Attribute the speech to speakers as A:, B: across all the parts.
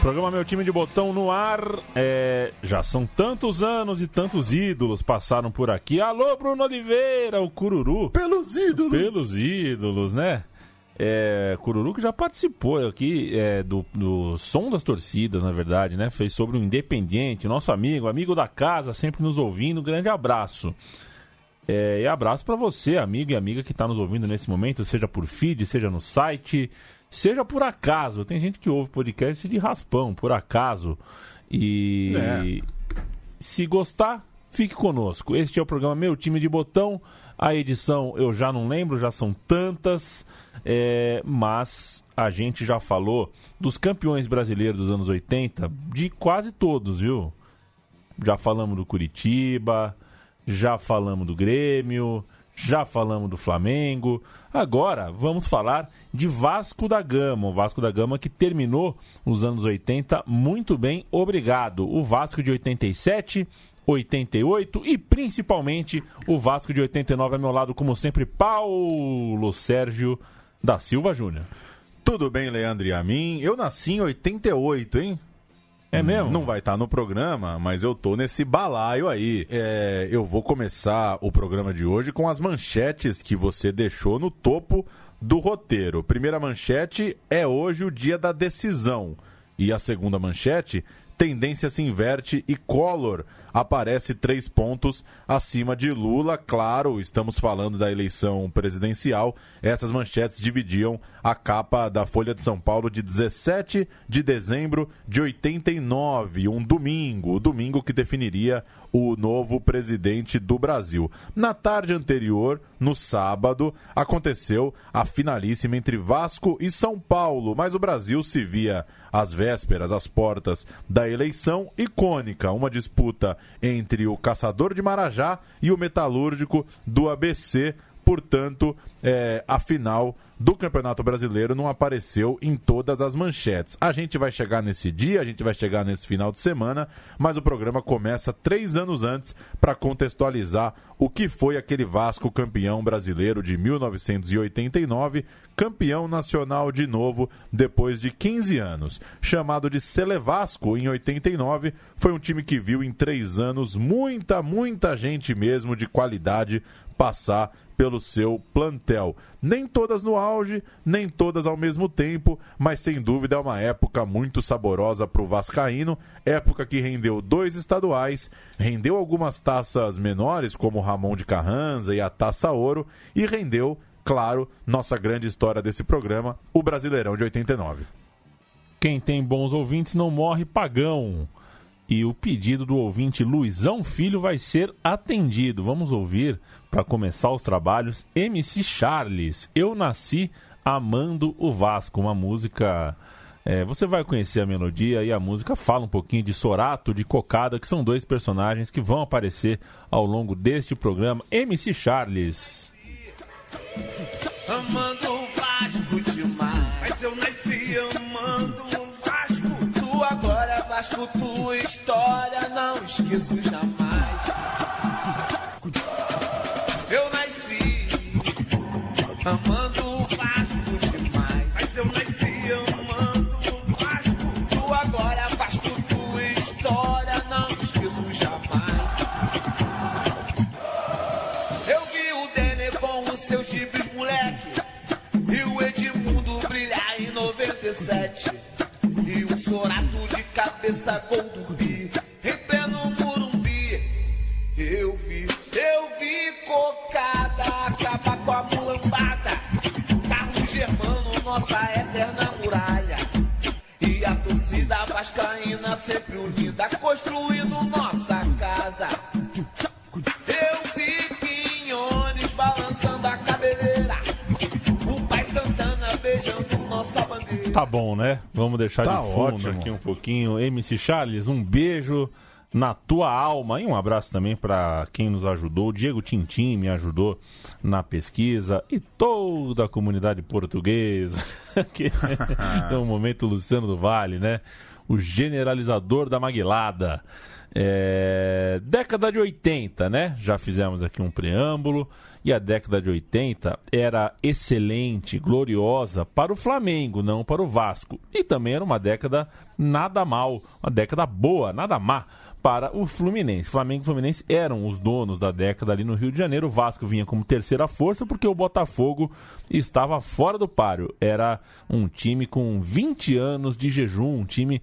A: Programa Meu Time de Botão no ar. É, já são tantos anos e tantos ídolos passaram por aqui. Alô, Bruno Oliveira, o Cururu.
B: Pelos ídolos.
A: Pelos ídolos, né? É, Cururu que já participou aqui é, do, do Som das Torcidas, na verdade, né? Fez sobre o Independiente, nosso amigo, amigo da casa, sempre nos ouvindo. Grande abraço. É, e abraço para você, amigo e amiga que está nos ouvindo nesse momento, seja por feed, seja no site seja por acaso. Tem gente que ouve podcast de raspão, por acaso. E é. se gostar, fique conosco. Este é o programa Meu Time de Botão. A edição eu já não lembro, já são tantas, é, mas a gente já falou dos campeões brasileiros dos anos 80, de quase todos, viu? Já falamos do Curitiba, já falamos do Grêmio, já falamos do Flamengo. Agora vamos falar de Vasco da Gama. O Vasco da Gama que terminou os anos 80 muito bem, obrigado. O Vasco de 87, 88 e principalmente o Vasco de 89 ao meu lado, como sempre, Paulo Sérgio da Silva Júnior.
B: Tudo bem, Leandro e a mim? Eu nasci em 88, hein?
A: É mesmo?
B: Não vai estar tá no programa, mas eu tô nesse balaio aí. É, eu vou começar o programa de hoje com as manchetes que você deixou no topo do roteiro. Primeira manchete é hoje o dia da decisão. E a segunda manchete, tendência se inverte e Collor aparece três pontos acima de Lula. Claro, estamos falando da eleição presidencial. Essas manchetes dividiam a capa da Folha de São Paulo de 17 de dezembro de 89, um domingo, o domingo que definiria o novo presidente do Brasil. Na tarde anterior, no sábado, aconteceu a finalíssima entre Vasco e São Paulo, mas o Brasil se via às vésperas, às portas da eleição icônica, uma disputa entre o Caçador de Marajá e o Metalúrgico do ABC. Portanto, é, a final do Campeonato Brasileiro não apareceu em todas as manchetes. A gente vai chegar nesse dia, a gente vai chegar nesse final de semana, mas o programa começa três anos antes para contextualizar o que foi aquele Vasco campeão brasileiro de 1989, campeão nacional de novo depois de 15 anos. Chamado de Celevasco em 89, foi um time que viu em três anos muita, muita gente mesmo de qualidade passar pelo seu plantel. Nem todas no auge, nem todas ao mesmo tempo, mas sem dúvida é uma época muito saborosa para o Vascaíno. Época que rendeu dois estaduais, rendeu algumas taças menores, como o Ramon de Carranza e a Taça Ouro, e rendeu, claro, nossa grande história desse programa, o Brasileirão de 89.
A: Quem tem bons ouvintes não morre pagão. E o pedido do ouvinte Luizão Filho vai ser atendido. Vamos ouvir para começar os trabalhos, MC Charles. Eu nasci amando o Vasco, uma música. É, você vai conhecer a melodia e a música fala um pouquinho de Sorato, de Cocada, que são dois personagens que vão aparecer ao longo deste programa. MC Charles.
C: Amando o Vasco demais, mas eu nasci amando Vasco, tua história, não esqueço jamais. amando o Vasco demais. Mas eu nasci amando o Vasco. Tu agora Vasco, tua história, não esqueço jamais. Eu vi o Denner com os seus chifres, moleque. E o Edmundo brilhar em 97. Cabeça gol do Bi. Em pleno Murumbi. Eu vi, eu vi cocada acabar com a mulambada nossa eterna muralha. E a torcida vascaína sempre unida, construindo nossa
A: Tá bom, né? Vamos deixar
B: tá
A: de fundo
B: ótimo.
A: aqui um pouquinho. MC Charles, um beijo. na tua alma. E um abraço também para quem nos ajudou. O Diego Tintim me ajudou na pesquisa e toda a comunidade portuguesa. que é um momento Luciano do Vale, né? O generalizador da Maguilada. É... Década de 80, né? Já fizemos aqui um preâmbulo. E a década de 80 era excelente, gloriosa para o Flamengo, não para o Vasco. E também era uma década nada mal, uma década boa, nada má para o Fluminense. Flamengo e Fluminense eram os donos da década ali no Rio de Janeiro. O Vasco vinha como terceira força porque o Botafogo estava fora do páreo. Era um time com 20 anos de jejum, um time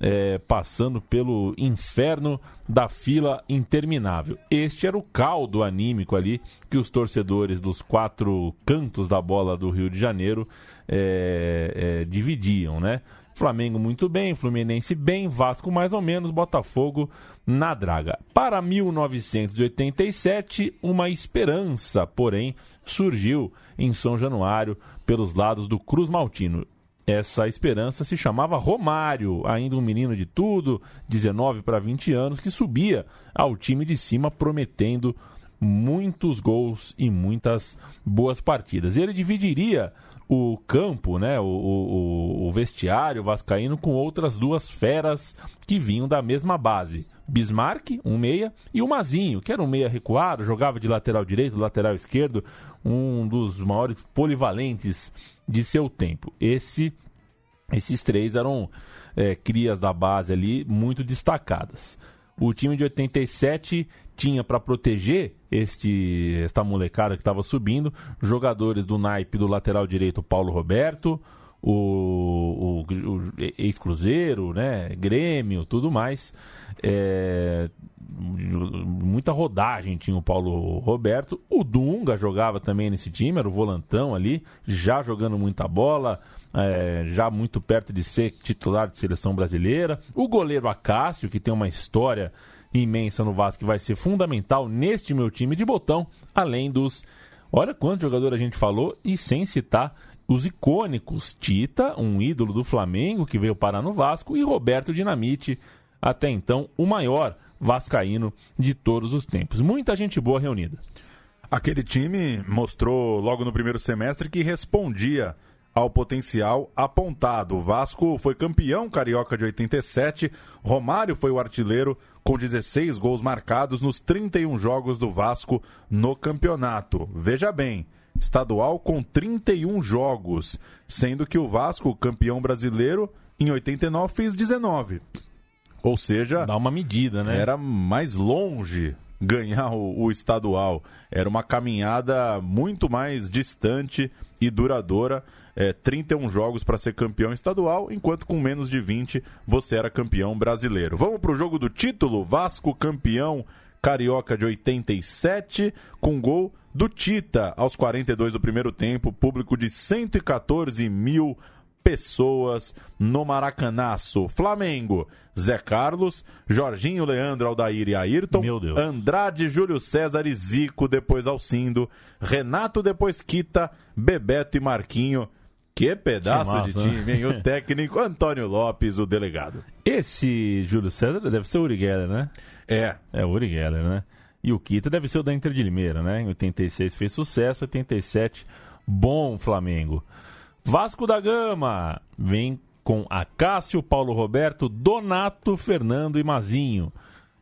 A: é, passando pelo inferno da fila interminável. Este era o caldo anímico ali que os torcedores dos quatro cantos da bola do Rio de Janeiro é, é, dividiam, né? Flamengo muito bem, Fluminense bem, Vasco mais ou menos, Botafogo na draga. Para 1987, uma esperança, porém, surgiu em São Januário pelos lados do Cruz Maltino. Essa esperança se chamava Romário, ainda um menino de tudo, 19 para 20 anos, que subia ao time de cima prometendo muitos gols e muitas boas partidas. Ele dividiria o campo, né, o, o, o vestiário vascaíno com outras duas feras que vinham da mesma base. Bismarck, um meia, e o Mazinho, que era um meia recuado, jogava de lateral direito, lateral esquerdo, um dos maiores polivalentes de seu tempo. Esse, esses três eram é, crias da base ali muito destacadas. O time de 87 tinha para proteger este esta molecada que estava subindo jogadores do naipe do lateral direito Paulo Roberto, o, o, o ex-Cruzeiro, né, Grêmio, tudo mais. É, muita rodagem tinha o Paulo Roberto. O Dunga jogava também nesse time, era o volantão ali, já jogando muita bola é, já muito perto de ser titular de seleção brasileira. O goleiro Acácio, que tem uma história imensa no Vasco, que vai ser fundamental neste meu time de botão, além dos. Olha quanto jogador a gente falou, e sem citar os icônicos Tita, um ídolo do Flamengo que veio parar no Vasco, e Roberto Dinamite, até então o maior vascaíno de todos os tempos. Muita gente boa reunida.
B: Aquele time mostrou logo no primeiro semestre que respondia ao potencial apontado. O Vasco foi campeão carioca de 87, Romário foi o artilheiro com 16 gols marcados nos 31 jogos do Vasco no campeonato. Veja bem, estadual com 31 jogos, sendo que o Vasco, campeão brasileiro, em 89 fez 19. Ou seja,
A: dá uma medida, né?
B: Era mais longe ganhar o, o, estadual. Era uma caminhada muito mais distante e duradoura. É, 31 jogos para ser campeão estadual, enquanto com menos de 20 você era campeão brasileiro. Vamos para o jogo do título: Vasco campeão carioca de 87, com gol do Tita aos 42 do primeiro tempo, público de 114 mil pessoas no Maracanaço. Flamengo, Zé Carlos, Jorginho, Leandro, Aldair e Ayrton, Andrade, Júlio César e Zico, depois Alcindo, Renato, depois Quita, Bebeto e Marquinho. Que pedaço massa, de time, hein? O técnico Antônio Lopes, o delegado.
A: Esse Júlio César deve ser o Uri Geller, né?
B: É.
A: É o Uri Geller, né? E o Kita deve ser o da Inter de Limeira, né? Em 86 fez sucesso, 87 bom Flamengo. Vasco da Gama vem com Acácio, Paulo Roberto, Donato, Fernando e Mazinho.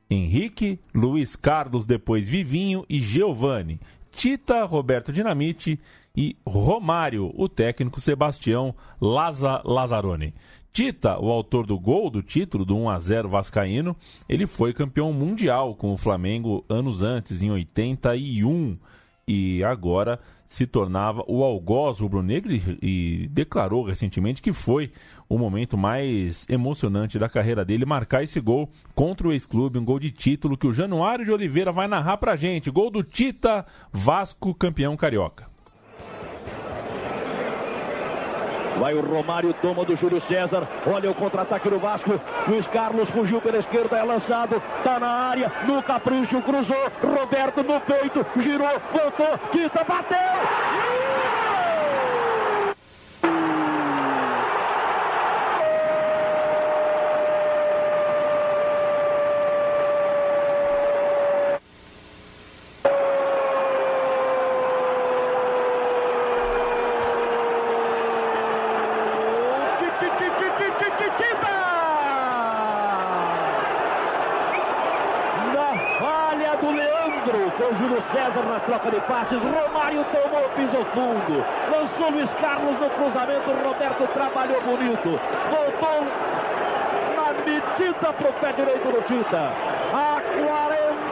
A: Henrique, Luiz Carlos, depois Vivinho e Giovanni. Tita, Roberto Dinamite e Romário, o técnico Sebastião Laza Lazzaroni. Tita, o autor do gol do título do 1 a 0 vascaíno, ele foi campeão mundial com o Flamengo anos antes, em 81, e agora se tornava o algoz rubro-negro e, declarou recentemente que foi o momento mais emocionante da carreira dele marcar esse gol contra o ex-clube, um gol de título que o Januário de Oliveira vai narrar pra gente. Gol do Tita, Vasco campeão carioca.
D: Vai o Romário, toma do Júlio César. Olha o contra-ataque do Vasco. Luiz Carlos fugiu pela esquerda, é lançado. Tá na área, no capricho, cruzou. Roberto no peito, girou, voltou, quita, bateu! Leandro com Júlio César na troca de passes. Romário tomou, pisou fundo. Lançou Luiz Carlos cruzamento. Roberto trabalhou bonito. Voltou na medida para o pé direito do Tita. A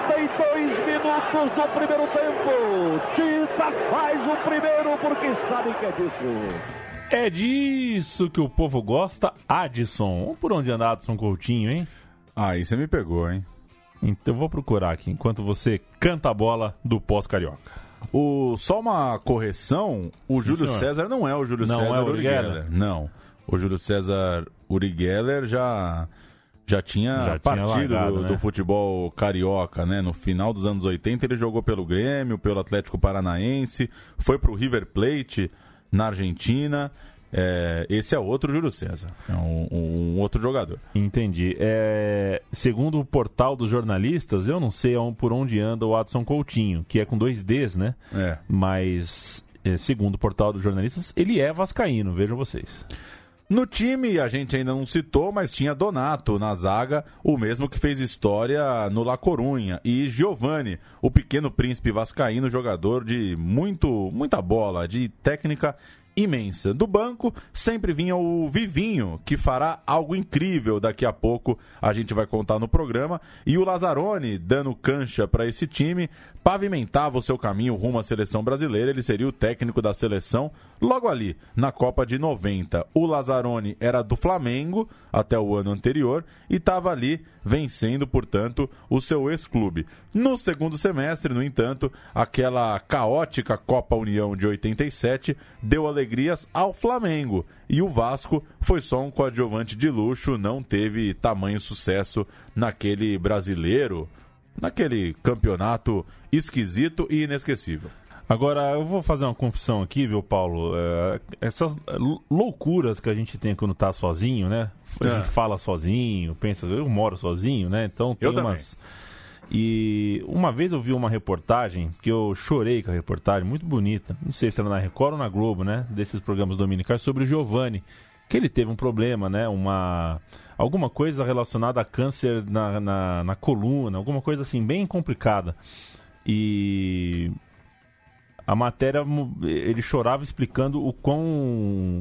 D: 42 minutos do primeiro tempo. Tita faz o primeiro porque sabe que é disso.
A: É disso que o povo gosta, Adson. Por onde anda Adson Coutinho, hein?
B: Aí você me pegou, hein?
A: Então eu vou procurar aqui enquanto você canta a bola do pós-carioca.
B: O, só uma correção, o
A: Sim,
B: Júlio
A: senhor.
B: César não é o Júlio
A: Não
B: César
A: é o Uri Geller?
B: Geller. Não. O Júlio César Uri Geller já, já tinha
A: Já tinha
B: partido
A: largado,
B: do,
A: né?
B: do futebol carioca, né? No final dos anos 80 ele jogou pelo Grêmio, pelo Atlético Paranaense, foi pro River Plate na Argentina. É, esse é outro Júlio César, é um, um outro jogador.
A: Entendi. É, segundo o portal dos jornalistas, eu não sei por onde anda o Adson Coutinho, que é com dois Ds, né?
B: É.
A: Mas, é, segundo o portal dos jornalistas, ele é vascaíno, vejam vocês.
B: No time, a gente ainda não citou, mas tinha Donato na zaga, o mesmo que fez história no La Corunha. E Giovani, o pequeno príncipe vascaíno, jogador de muito, muita bola, de técnica imensa. Do banco, sempre vinha o Vivinho, que fará algo incrível daqui a pouco, a gente vai contar no programa. E o Lazzaroni, dando cancha para esse time, pavimentava o seu caminho rumo à seleção brasileira. Ele seria o técnico da seleção logo ali, na Copa de 90. O Lazzaroni era do Flamengo até o ano anterior e estava ali vencendo, portanto, o seu ex-clube. No segundo semestre, no entanto, aquela caótica Copa União de 87 deu alegrias ao Flamengo. E o Vasco foi só um coadjuvante de luxo, não teve tamanho sucesso naquele brasileiro, naquele campeonato esquisito e inesquecível.
A: Agora, eu vou fazer uma confissão aqui, viu, Paulo? É, essas lou- loucuras que a gente tem quando tá sozinho, né? A
B: É.
A: gente fala sozinho, pensa, eu moro sozinho, né? Então tem
B: Eu também.
A: umas. E uma vez eu vi uma reportagem que eu chorei com a reportagem, muito bonita. Não sei se era na Record ou na Globo, né? Desses programas dominicais sobre o Giovanni. Que ele teve um problema, né? Uma. Alguma coisa relacionada a câncer na, na, na coluna, alguma coisa assim, bem complicada. E a matéria ele chorava explicando o quão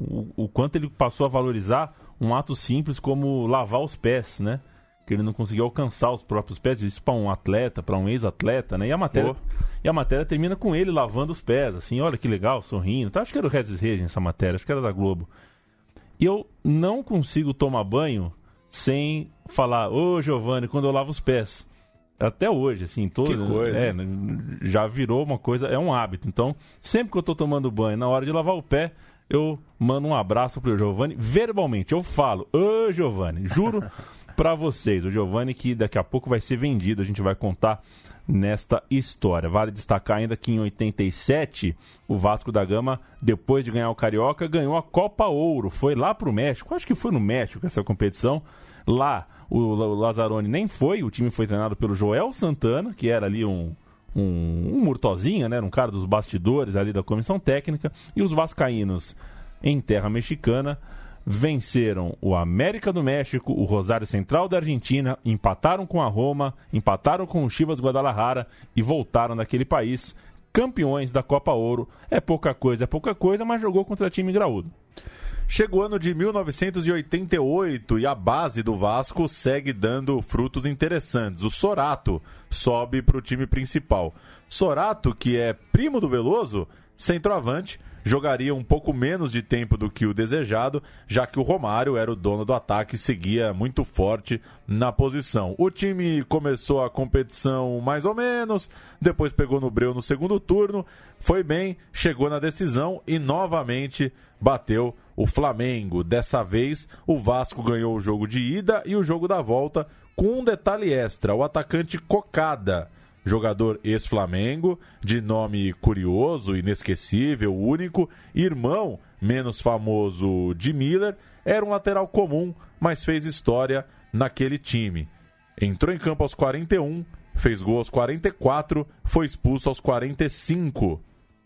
A: o, o quanto ele passou a valorizar um ato simples como lavar os pés, né? Que ele não conseguia alcançar os próprios pés, isso para um atleta, para um ex-atleta, né? E a matéria e a matéria termina com ele lavando os pés, assim, olha que legal, sorrindo. Tá, acho que era o Regis Regen essa matéria, acho que era da Globo. E eu não consigo tomar banho sem falar, ô Giovanni, quando eu lavo os pés. Até hoje, assim, todo,
B: Que coisa,
A: é, já virou uma coisa, é um hábito. Então, sempre que eu tô tomando banho, na hora de lavar o pé, eu mando um abraço pro Giovanni, verbalmente, eu falo, ô Giovanni, juro pra vocês, o Giovanni que daqui a pouco vai ser vendido, a gente vai contar nesta história. Vale destacar ainda que em 87, o Vasco da Gama, depois de ganhar o Carioca, ganhou a Copa Ouro, foi lá pro México, acho que foi no México essa competição, Lá, o Lazzaroni nem foi, o time foi treinado pelo Joel Santana, que era ali um, um, um murtozinha, né? Um cara dos bastidores ali da comissão técnica. E os vascaínos, em terra mexicana, venceram o América do México, o Rosário Central da Argentina, empataram com a Roma, empataram com o Chivas Guadalajara e voltaram daquele país campeões da Copa Ouro. É pouca coisa, é pouca coisa, mas jogou contra time graúdo.
B: Chega o ano de 1988 e a base do Vasco segue dando frutos interessantes. O Sorato sobe para o time principal. Sorato, que é primo do Veloso, centroavante, jogaria um pouco menos de tempo do que o desejado, já que o Romário era o dono do ataque e seguia muito forte na posição. O time começou a competição mais ou menos, depois pegou no breu no segundo turno, foi bem, chegou na decisão e novamente bateu o Flamengo. Dessa vez, o Vasco ganhou o jogo de ida e o jogo da volta com um detalhe extra: o atacante Cocada jogador ex-Flamengo, de nome curioso, inesquecível, único, irmão menos famoso de Miller, era um lateral comum, mas fez história naquele time. Entrou em campo aos 41, fez gol aos 44, foi expulso aos 45.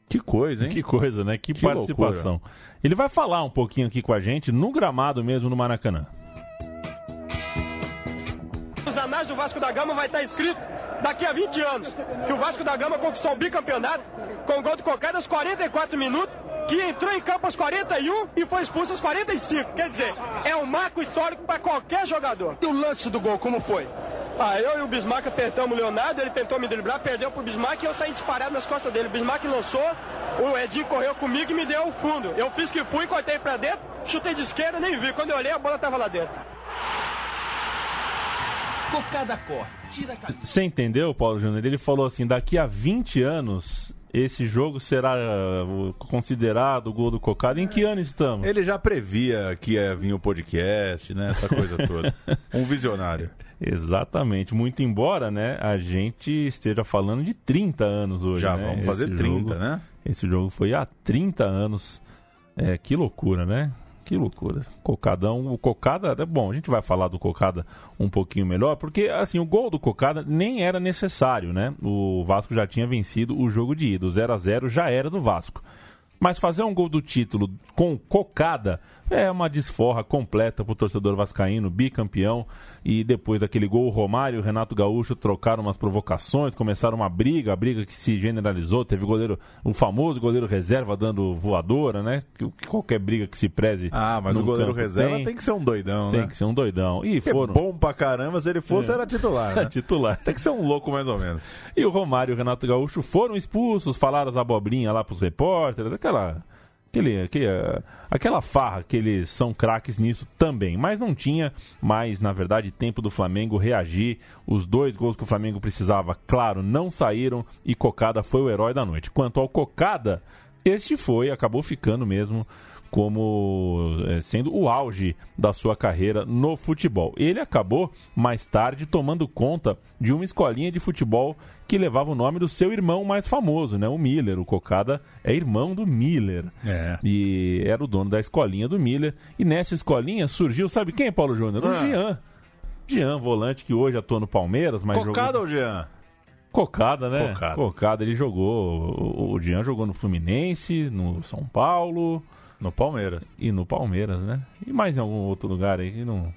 B: Que coisa, hein?
A: Que coisa, né? Que,
B: Que
A: participação. Ele vai falar um pouquinho aqui com a gente no gramado mesmo no Maracanã.
E: Os anais do Vasco da Gama vai estar escrito daqui a 20 anos, que o Vasco da Gama conquistou o bicampeonato com o gol do Cocada aos 44 minutos, que entrou em campo aos 41 e foi expulso aos 45. Quer dizer, é um marco histórico para qualquer jogador.
F: E o lance do gol, como foi?
E: Ah, eu e o Bismarck apertamos o Leonardo, ele tentou me driblar, perdeu pro Bismarck e eu saí disparado nas costas dele. O Bismarck lançou, o Edinho correu comigo e me deu o fundo. Eu fiz que fui, cortei pra dentro, chutei de esquerda, nem vi. Quando eu olhei, a bola tava lá dentro.
F: Cocada corre, tira a camisa.
A: Você entendeu, Paulo Júnior? Ele falou assim: daqui a 20 anos esse jogo será uh, considerado o gol do Cocada. Em que ano estamos?
B: Ele já previa que ia vir o podcast, né? Essa coisa toda. Um visionário.
A: Exatamente. Muito embora, né, a gente esteja falando de 30 anos hoje.
B: Já
A: né?
B: vamos fazer
A: Esse
B: 30,
A: jogo-
B: né?
A: Esse jogo foi há 30 anos. É, que loucura, né? Que loucura. Cocadão, o Cocada, é bom, a gente vai falar do Cocada um pouquinho melhor, porque assim, o gol do Cocada nem era necessário, né? O Vasco já tinha vencido o jogo de ida, o 0 a 0 já era do Vasco. Mas fazer um gol do título com cocada é uma desforra completa pro torcedor vascaíno, bicampeão. E depois daquele gol, o Romário e o Renato Gaúcho trocaram umas provocações, começaram uma briga, a briga que se generalizou. Teve o goleiro, o famoso goleiro reserva dando voadora, né? Que, que qualquer briga que se preze.
B: Ah, mas o goleiro reserva tem, que ser um doidão,
A: tem
B: né?
A: que ser um doidão. E
B: Que é
A: foram.
B: bom pra caramba, se ele fosse, era titular, né?
A: titular.
B: Tem que ser um louco mais ou menos.
A: E o Romário e o Renato Gaúcho foram expulsos, falaram as abobrinhas lá pros repórteres, aquela. Aquele, aquele, eh, aquela farra que eles são craques nisso também. Mas não tinha mais, na verdade, tempo do Flamengo reagir. Os dois gols que o Flamengo precisava, claro, não saíram e Cocada foi o herói da noite. Quanto ao Cocada, este foi, acabou ficando mesmo como eh, sendo o auge da sua carreira no futebol. Ele acabou mais tarde tomando conta de uma escolinha de futebol que levava o nome do seu irmão mais famoso, né, o Miller. O Cocada é irmão do Miller.
B: É.
A: E era o dono da escolinha do Miller. E nessa escolinha surgiu, sabe quem, Paulo Júnior? O
B: Ah.
A: Jean. Jean, volante que hoje atua no Palmeiras, mas
B: Cocada
A: jogou...
B: ou Jean?
A: Cocada, né?
B: Cocada.
A: Cocada, ele jogou. O, o Jean jogou no Fluminense, no São Paulo
B: No Palmeiras.
A: e no Palmeiras, né? E mais em algum outro lugar aí que não.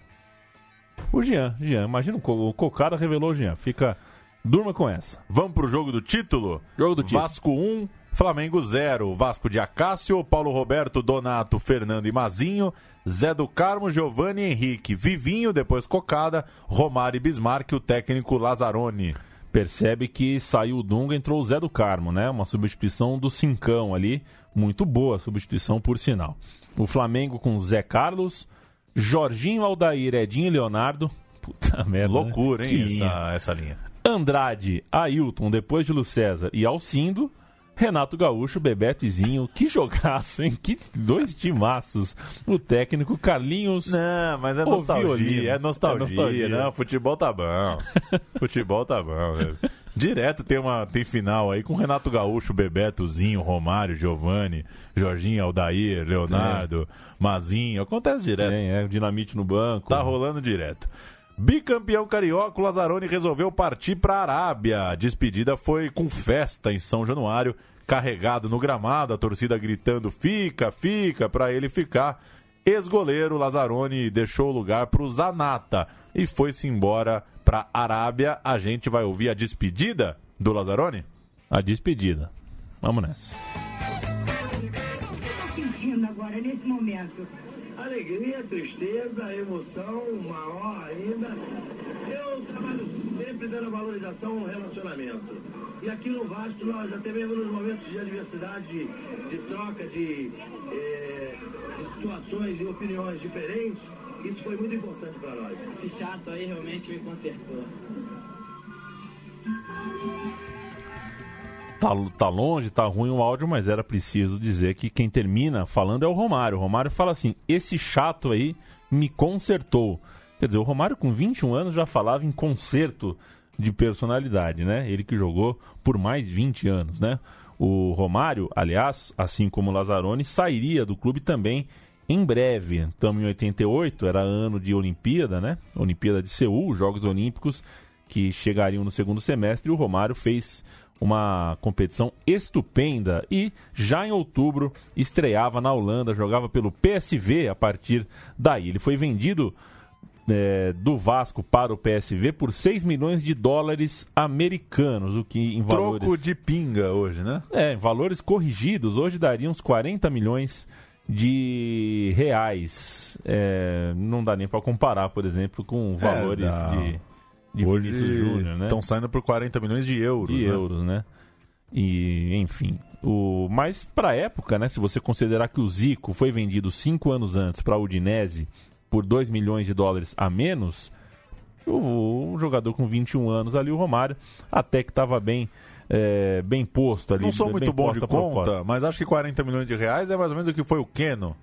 A: O Jean, Jean, imagina o Co- o Cocada revelou o Jean. Fica. Durma com essa.
B: Vamos pro jogo do título?
A: Jogo do título.
B: Vasco 1, Flamengo 0. Vasco de Acácio, Paulo Roberto, Donato, Fernando e Mazinho, Zé do Carmo, Giovanni e Henrique, Vivinho, depois Cocada, Romário e Bismarck, o técnico Lazzaroni.
A: Percebe que saiu o Dunga, entrou o Zé do Carmo, né? Uma substituição do Cincão ali. Muito boa substituição, por sinal. O Flamengo com Zé Carlos, Jorginho Aldair, Edinho e Leonardo. Puta merda. né?
B: Loucura, hein,
A: Que linha.
B: essa, essa linha.
A: Andrade, Ailton, depois de Lu César e Alcindo, Renato Gaúcho, Bebetezinho, que jogaço, hein? Que dois timaços. O técnico Carlinhos.
B: Não, mas é nostalgia, é nostalgia,
A: É nostalgia.
B: Não, futebol tá bom. futebol tá bom. velho. Direto tem uma tem final aí com Renato Gaúcho, Bebetozinho, Romário, Giovanni, Jorginho, Aldair, Leonardo, Mazinho. Acontece direto.
A: Tem, é, dinamite no banco.
B: Tá rolando direto. Bicampeão carioca, o Lazzaroni resolveu partir para a Arábia. A despedida foi com festa em São Januário, carregado no gramado, a torcida gritando: fica, fica, para ele ficar. Ex-goleiro Lazzaroni deixou o lugar para o Zanata e foi-se embora para a Arábia. A gente vai ouvir a despedida do Lazzaroni?
A: A despedida. Vamos nessa.
G: sentindo agora, nesse momento?
H: Alegria, tristeza, emoção, maior ainda. Eu trabalho sempre dando valorização ao relacionamento. E aqui no Vasco, nós, até mesmo nos momentos de adversidade, de, de troca de, eh, de situações e opiniões diferentes, isso foi muito importante para nós.
I: Esse chato aí realmente me consertou.
A: Tá, tá longe, tá ruim o áudio, mas era preciso dizer que quem termina falando é o Romário. O Romário fala assim: esse chato aí me consertou. Quer dizer, o Romário com 21 anos já falava em conserto de personalidade, né? Ele que jogou por mais 20 anos, né? O Romário, aliás, assim como o Lazzaroni, sairia do clube também em breve. Estamos em 88, era ano de Olimpíada, né? Olimpíada de Seul, Jogos Olímpicos que chegariam no segundo semestre. E o Romário fez uma competição estupenda e já em outubro estreava na Holanda, jogava pelo PSV a partir daí. Ele foi vendido é, do Vasco para o PSV por 6 milhões de dólares americanos, o que em valores...
B: Troco de pinga hoje, né?
A: É, em valores corrigidos, hoje daria uns 40 milhões de reais. É, não dá nem para comparar, por exemplo, com valores
B: É,
A: de, de
B: hoje
A: Júnior, né?
B: estão saindo por 40 milhões de euros.
A: de
B: né?
A: euros, né? E, enfim. O, mas para época, né? Se você considerar que o Zico foi vendido cinco anos antes para a Udinese por 2 milhões de dólares a menos, o, jogador com 21 anos ali, o Romário, até que estava bem, é, bem posto ali.
B: Não sou muito bom de conta, mas acho que 40 milhões de reais é mais ou menos o que foi o Keno.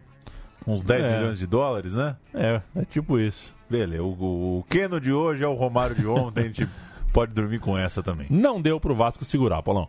B: Uns 10
A: É.
B: milhões de dólares, né?
A: É, é tipo isso.
B: Beleza, o, o, o Keno de hoje é o Romário de ontem, a gente pode dormir com essa também.
A: Não deu pro Vasco segurar, Paulão.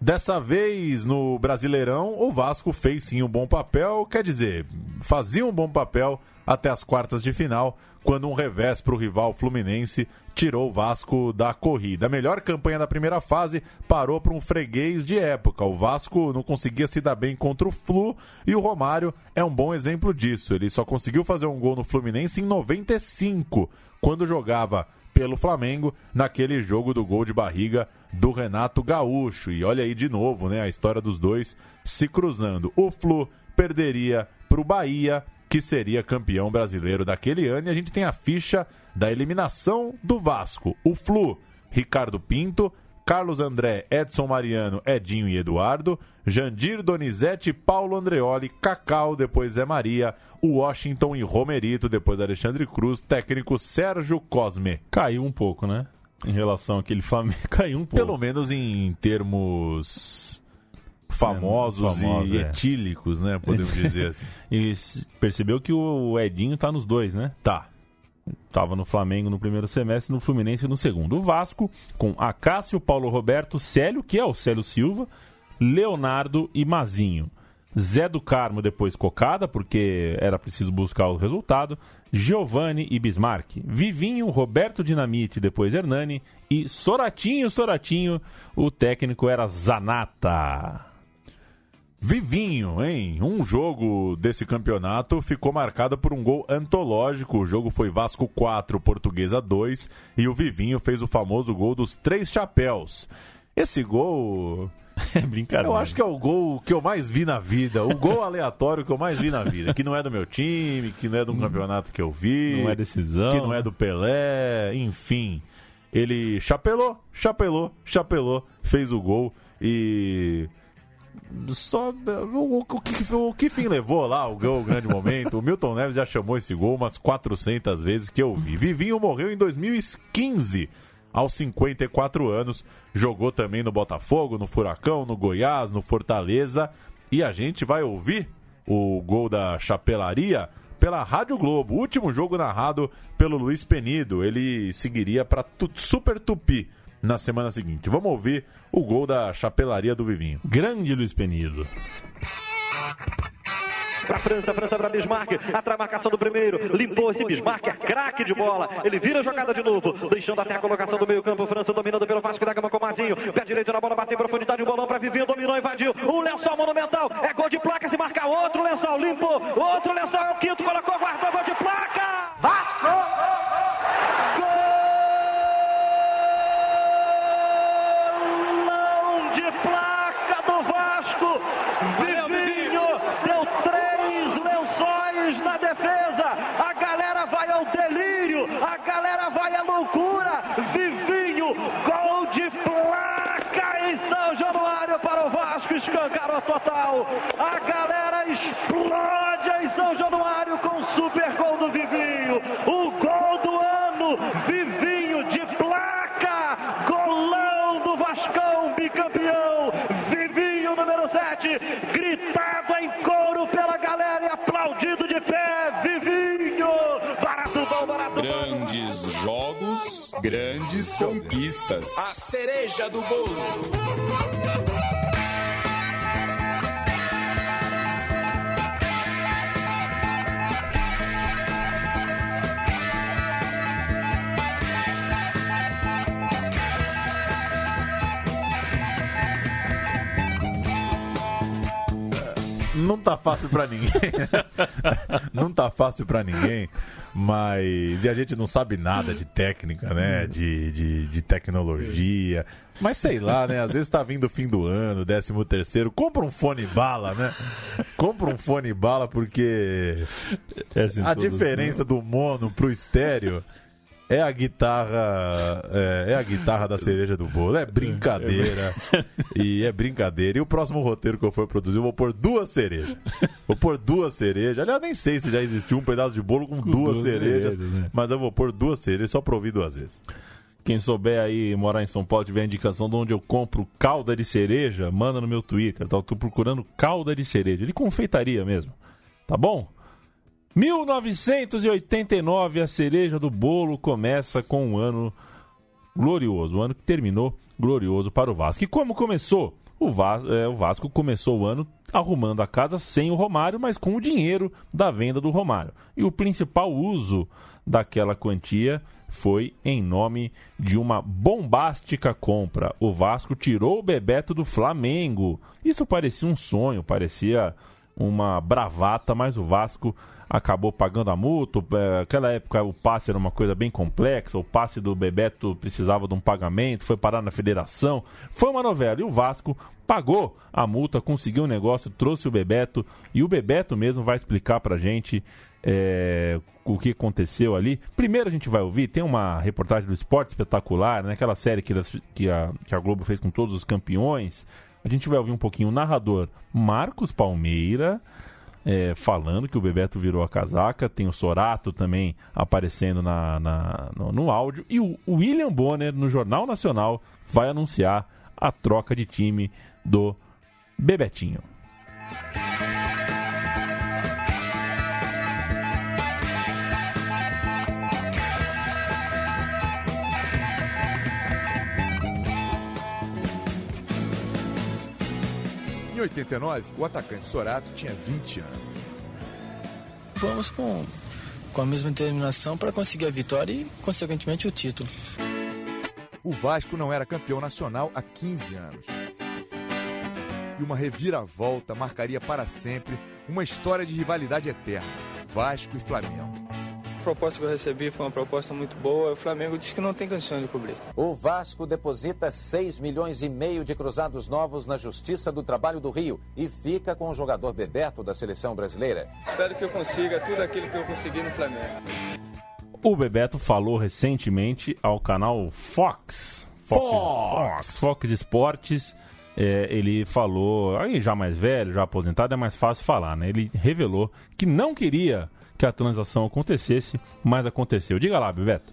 B: Dessa vez, no Brasileirão, o Vasco fez sim um bom papel, quer dizer, fazia um bom papel até as quartas de final, quando um revés para o rival Fluminense tirou o Vasco da corrida. A melhor campanha da primeira fase parou para um freguês de época. O Vasco não conseguia se dar bem contra o Flu e o Romário é um bom exemplo disso. Ele só conseguiu fazer um gol no Fluminense em 95, quando jogava pelo Flamengo naquele jogo do gol de barriga do Renato Gaúcho. E olha aí de novo, né, a história dos dois se cruzando. O Flu perderia para o Bahia, que seria campeão brasileiro daquele ano, e a gente tem a ficha da eliminação do Vasco. O Flu, Ricardo Pinto, Carlos André, Edson Mariano, Edinho e Eduardo, Jandir Donizete, Paulo Andreoli, Cacau, depois Zé Maria, Washington e Romerito, depois Alexandre Cruz, técnico Sérgio Cosme.
A: Caiu um pouco, né? Em relação àquele Flamengo, caiu um pouco.
B: Pelo menos em termos famosos
A: É, famoso,
B: e
A: é.
B: etílicos, né? Podemos dizer assim.
A: E percebeu que o Edinho tá nos dois, né?
B: Tá.
A: Tava no Flamengo no primeiro semestre, no Fluminense no segundo. O Vasco, com Acácio, Paulo Roberto, Célio, que é o Célio Silva, Leonardo e Mazinho. Zé do Carmo, depois Cocada, porque era preciso buscar o resultado. Giovanni e Bismarck. Vivinho, Roberto Dinamite, depois Hernani. E Soratinho, Soratinho, o técnico era Zanata.
B: Vivinho, hein? Um jogo desse campeonato ficou marcado por um gol antológico. O jogo foi Vasco 4, Portuguesa 2. E o Vivinho fez o famoso gol dos três chapéus. Esse gol.
A: É brincadeira.
B: Eu acho que é o gol que eu mais vi na vida. O gol aleatório que eu mais vi na vida. Que não é do meu time, que não é de um campeonato que eu vi.
A: Não é decisão.
B: Que não é do Pelé, enfim. Ele chapelou, chapelou, chapelou, fez o gol e. Só. O, o, que, o levou lá o gol, o grande momento? O Milton Neves já chamou esse gol umas 400 vezes que eu vi. Vivinho morreu em 2015 aos 54 anos. Jogou também no Botafogo, no Furacão, no Goiás, no Fortaleza. E a gente vai ouvir o gol da chapelaria pela Rádio Globo. Último jogo narrado pelo Luiz Penido. Ele seguiria para Super Tupi na semana seguinte. Vamos ouvir o gol da chapelaria do Vivinho.
A: Grande Luiz Penido.
D: Pra França, França pra Bismarck. Atrás a marcação do primeiro. Limpou esse Bismarck, é craque de bola. Ele vira a jogada de novo. Deixando até a colocação do meio-campo. França dominando pelo Vasco da Gama com o Mazinho. Pé direito na bola, bateu em profundidade. O bolão pra Vivinho. Dominou, invadiu. Um lençol monumental. É gol de placa. Se marcar outro lençol. Limpou. Outro lençol. É o quinto. Colocou, guardou. Gol de placa. Vasco! Golão de placa do Vasco. Vivinho deu três lençóis na defesa. A galera vai ao delírio. A galera vai à loucura. Vivinho, gol de placa em São Januário para o Vasco. Escancarou total. A galera explode em São Januário com o super gol do Vivinho. O gol do ano. Vivinho de placa. Golão do Vascão, bicampeão. Vivinho, número 7. Gritado em couro pela galera e aplaudido de pé. Vivinho. Barato bom, barato bom.
J: Grandes jogos, grandes conquistas.
K: A cereja do bolo.
B: Não tá fácil para ninguém. não tá fácil para ninguém, mas. E a gente não sabe nada de técnica, né? De, de, de, tecnologia. Mas sei lá, né? Às vezes tá vindo o fim do ano, décimo terceiro. Compra um fone bala, né? Compra um fone bala porque a diferença do mono pro estéreo é a guitarra é, é, a guitarra da cereja do bolo. É brincadeira. e é brincadeira. E o próximo roteiro que eu for produzir, eu vou pôr duas cerejas. Vou pôr duas cerejas. Aliás, nem sei se já existiu um pedaço de bolo com, com duas, duas, cerejas. cerejas né? Mas eu vou pôr duas cerejas só pra ouvir duas vezes.
A: Quem souber aí morar em São Paulo, tiver indicação de onde eu compro calda de cereja, manda no meu Twitter. Tá? Eu tô procurando calda de cereja. De confeitaria mesmo. Tá bom? 1989, a cereja do bolo começa com um ano glorioso, o um ano que terminou glorioso para o Vasco. E como começou? O Vasco, é, o Vasco começou o ano arrumando a casa sem o Romário, mas com o dinheiro da venda do Romário. E o principal uso daquela quantia foi em nome de uma bombástica compra. O Vasco tirou o Bebeto do Flamengo. Isso parecia um sonho, parecia uma bravata, mas o Vasco acabou pagando a multa. Naquela é, época o passe era uma coisa bem complexa, o passe do Bebeto precisava de um pagamento, foi parar na federação. Foi uma novela e o Vasco pagou a multa, conseguiu um negócio, trouxe o Bebeto e o Bebeto mesmo vai explicar pra gente é, o que aconteceu ali. Primeiro a gente vai ouvir, tem uma reportagem do Esporte Espetacular, naquela né, série que, que, a, que a Globo fez com todos os campeões. A gente vai ouvir um pouquinho o narrador Marcos Palmeira é, falando que o Bebeto virou a casaca. Tem o Sorato também aparecendo na, na no, no, áudio. E o William Bonner, no Jornal Nacional, vai anunciar a troca de time do Bebetinho.
L: 89, o atacante Sorato tinha 20 anos.
M: Vamos com, com a mesma determinação para conseguir a vitória e, consequentemente, o título.
L: O Vasco não era campeão nacional há 15 anos. E uma reviravolta marcaria para sempre uma história de rivalidade eterna: Vasco e Flamengo
N: proposta que eu recebi foi uma proposta muito boa. O Flamengo disse que não tem condição de cobrir.
O: O Vasco deposita 6 milhões e meio de cruzados novos na Justiça do Trabalho do Rio e fica com o jogador Bebeto da seleção brasileira.
N: Espero que eu consiga tudo aquilo que eu consegui no Flamengo.
A: O Bebeto falou recentemente ao canal Fox. Fox! Fox, Fox Esportes. É, ele falou, aí já mais velho, já aposentado, é mais fácil falar, né? Ele revelou que não queria que a transação acontecesse, mas aconteceu. Diga lá, Bebeto.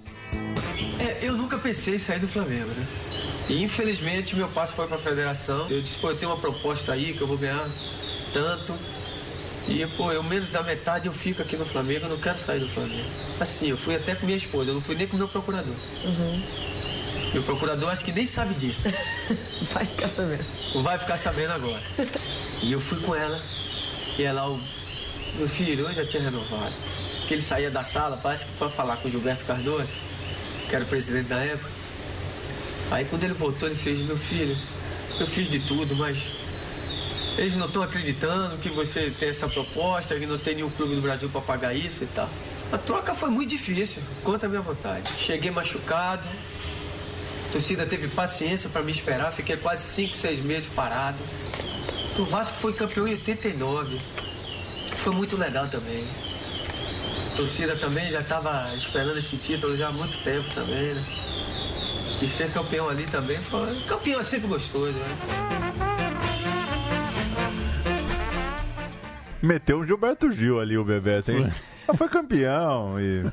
P: É, eu nunca pensei em sair do Flamengo, né? E infelizmente meu passo foi para a federação. Eu disse, pô, eu tenho uma proposta aí que eu vou ganhar tanto. E, pô, eu menos da metade eu fico aqui no Flamengo, eu não quero sair do Flamengo. Assim, eu fui até com minha esposa, eu não fui nem com meu procurador. Uhum. Meu procurador acho que nem sabe disso.
Q: Vai ficar sabendo.
P: Vai ficar sabendo agora. E eu fui com ela, e ela, meu filho, eu já tinha renovado. Que ele saía da sala, parece que foi falar com o Gilberto Cardoso, que era o presidente da época. Aí quando ele voltou, ele fez, meu filho, eu fiz de tudo, mas eles não estão acreditando que você tem essa proposta, que não tem nenhum clube do Brasil para pagar isso e tal. A troca foi muito difícil, contra a minha vontade. Cheguei machucado, a torcida teve paciência para me esperar, fiquei quase 5, 6 meses parado. O Vasco foi campeão em 89 foi muito legal também. A torcida também já estava esperando esse título já há muito tempo também, né? E ser campeão ali também foi. Campeão é sempre gostoso, né?
B: Meteu um Gilberto Gil ali, o Bebeto, hein? Foi, foi campeão e.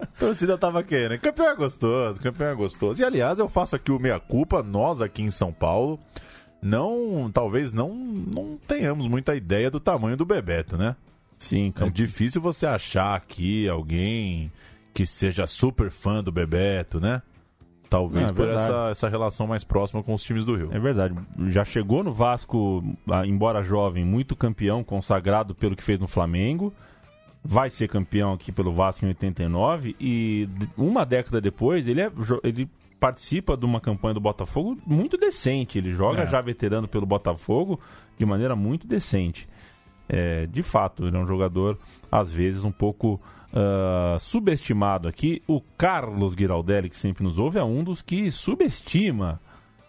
B: A torcida tava querendo. Campeão é gostoso, campeão é gostoso. E aliás, eu faço aqui o meia-culpa, nós aqui em São Paulo não, talvez não, não tenhamos muita ideia do tamanho do Bebeto, né?
A: Sim,
B: É difícil você achar aqui alguém que seja super fã do Bebeto, né? Talvez é, por essa, essa relação mais próxima com os times do Rio.
A: É verdade. Já chegou no Vasco, ah, embora jovem, muito campeão, consagrado pelo que fez no Flamengo. Vai ser campeão aqui pelo Vasco em 89 e uma década depois ele, é, ele participa de uma campanha do Botafogo muito decente. Ele joga é. já veterano pelo Botafogo de maneira muito decente. é, de fato, ele é um jogador, às vezes, um pouco uh, subestimado aqui. O Carlos Giraldelli, que sempre nos ouve, é um dos que subestima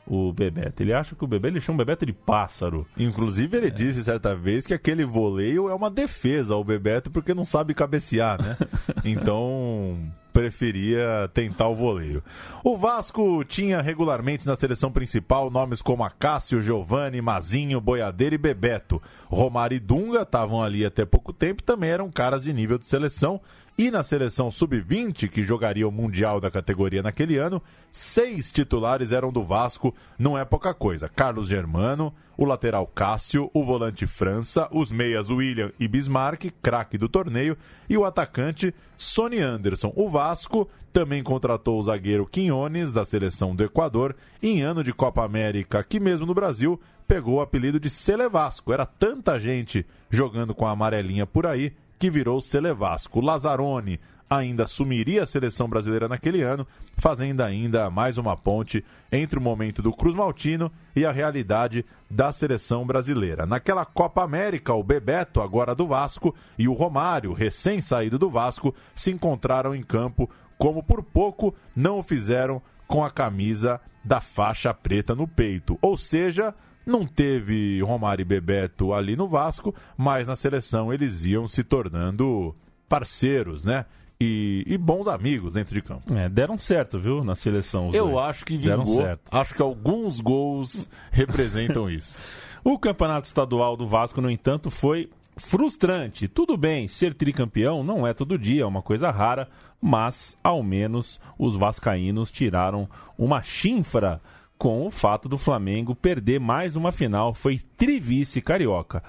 A: o Bebeto. Ele acha que o Bebeto, ele chama o Bebeto de pássaro.
B: Inclusive, ele é. disse certa vez que aquele voleio é uma defesa ao Bebeto porque não sabe cabecear, né? então, preferia tentar o voleio. O Vasco tinha regularmente na seleção principal nomes como Acácio, Giovanni, Mazinho, Boiadeiro e Bebeto. Romário e Dunga estavam ali até pouco tempo, também eram caras de nível de seleção. E na seleção sub-20, que jogaria o Mundial da categoria naquele ano, seis titulares eram do Vasco, não é pouca coisa. Carlos Germano, o lateral Cássio, o volante França, os meias William e Bismarck, craque do torneio, e o atacante Sony Anderson. O Vasco também contratou o zagueiro Quinones, da seleção do Equador, em ano de Copa América, que mesmo no Brasil pegou o apelido de Sele Vasco. Era tanta gente jogando com a amarelinha por aí que virou Celevasco. Lazzaroni ainda assumiria a seleção brasileira naquele ano, fazendo ainda mais uma ponte entre o momento do Cruz Maltino e a realidade da seleção brasileira. Naquela Copa América, o Bebeto, agora do Vasco, e o Romário, recém-saído do Vasco, se encontraram em campo como por pouco não o fizeram com a camisa da faixa preta no peito. Ou seja, não teve Romário e Bebeto ali no Vasco, mas na seleção eles iam se tornando parceiros, né? E, e, bons amigos dentro de campo.
A: É, deram certo, viu, na seleção.
B: Eu dois. acho que vingou. Deram certo. Acho que alguns gols representam isso.
A: O campeonato estadual do Vasco, no entanto, foi frustrante. Tudo bem, ser tricampeão não é todo dia, é uma coisa rara, mas ao menos os vascaínos tiraram uma chinfra com o fato do Flamengo perder mais uma final, foi trivice carioca.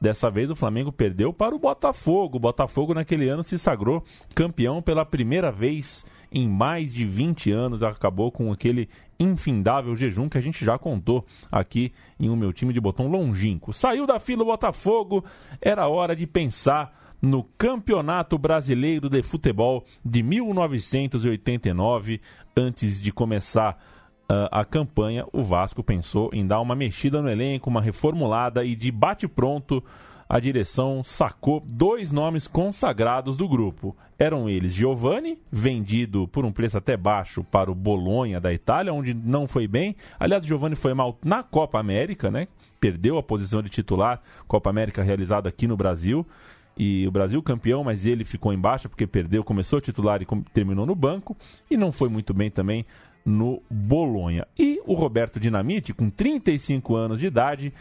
A: Dessa vez o Flamengo perdeu para o Botafogo. O Botafogo naquele ano se sagrou campeão pela primeira vez em mais de 20 anos. Acabou com aquele infindável jejum que a gente já contou aqui em um meu time de botão longínquo. Saiu da fila o Botafogo, era hora de pensar no Campeonato Brasileiro de Futebol de 1989, antes de começar a campanha, o Vasco pensou em dar uma mexida no elenco, uma reformulada e de bate-pronto a direção sacou dois nomes consagrados do grupo. Eram eles Giovanni, vendido por um preço até baixo para o Bolonha da Itália, onde não foi bem. Aliás, Giovanni foi mal na Copa América, né? Perdeu a posição de titular, Copa América realizada aqui no Brasil. E o Brasil campeão, mas ele ficou em baixa porque perdeu, começou titular e terminou no banco. E não foi muito bem também no Bolonha. E o Roberto Dinamite, com 35 anos de idade,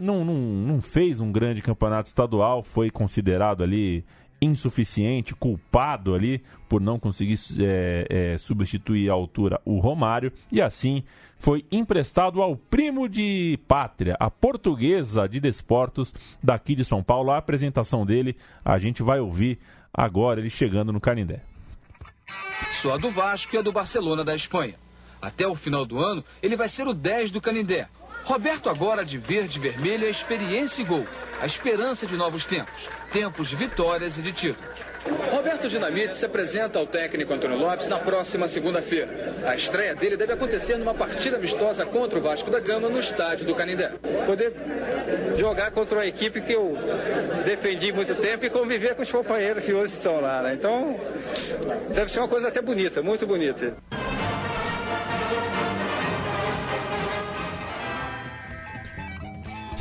A: não, não, não fez um grande campeonato estadual, foi considerado ali insuficiente, culpado ali por não conseguir é, é, substituir à altura o Romário e assim foi emprestado ao primo de pátria, a portuguesa de desportos daqui de São Paulo. A apresentação dele a gente vai ouvir agora, ele chegando no Canindé.
R: Sou a do Vasco e a do Barcelona da Espanha. Até o final do ano, ele vai ser o 10 do Canindé. Roberto agora de verde e vermelho é experiência e gol. A esperança de novos tempos. Tempos de vitórias e de títulos. Roberto Dinamite se apresenta ao técnico Antônio Lopes na próxima segunda-feira. A estreia dele deve acontecer numa partida amistosa contra o Vasco da Gama no estádio do Canindé.
N: Poder jogar contra uma equipe que eu defendi muito tempo e conviver com os companheiros que hoje estão lá. Né? Então, deve ser uma coisa até bonita, muito bonita.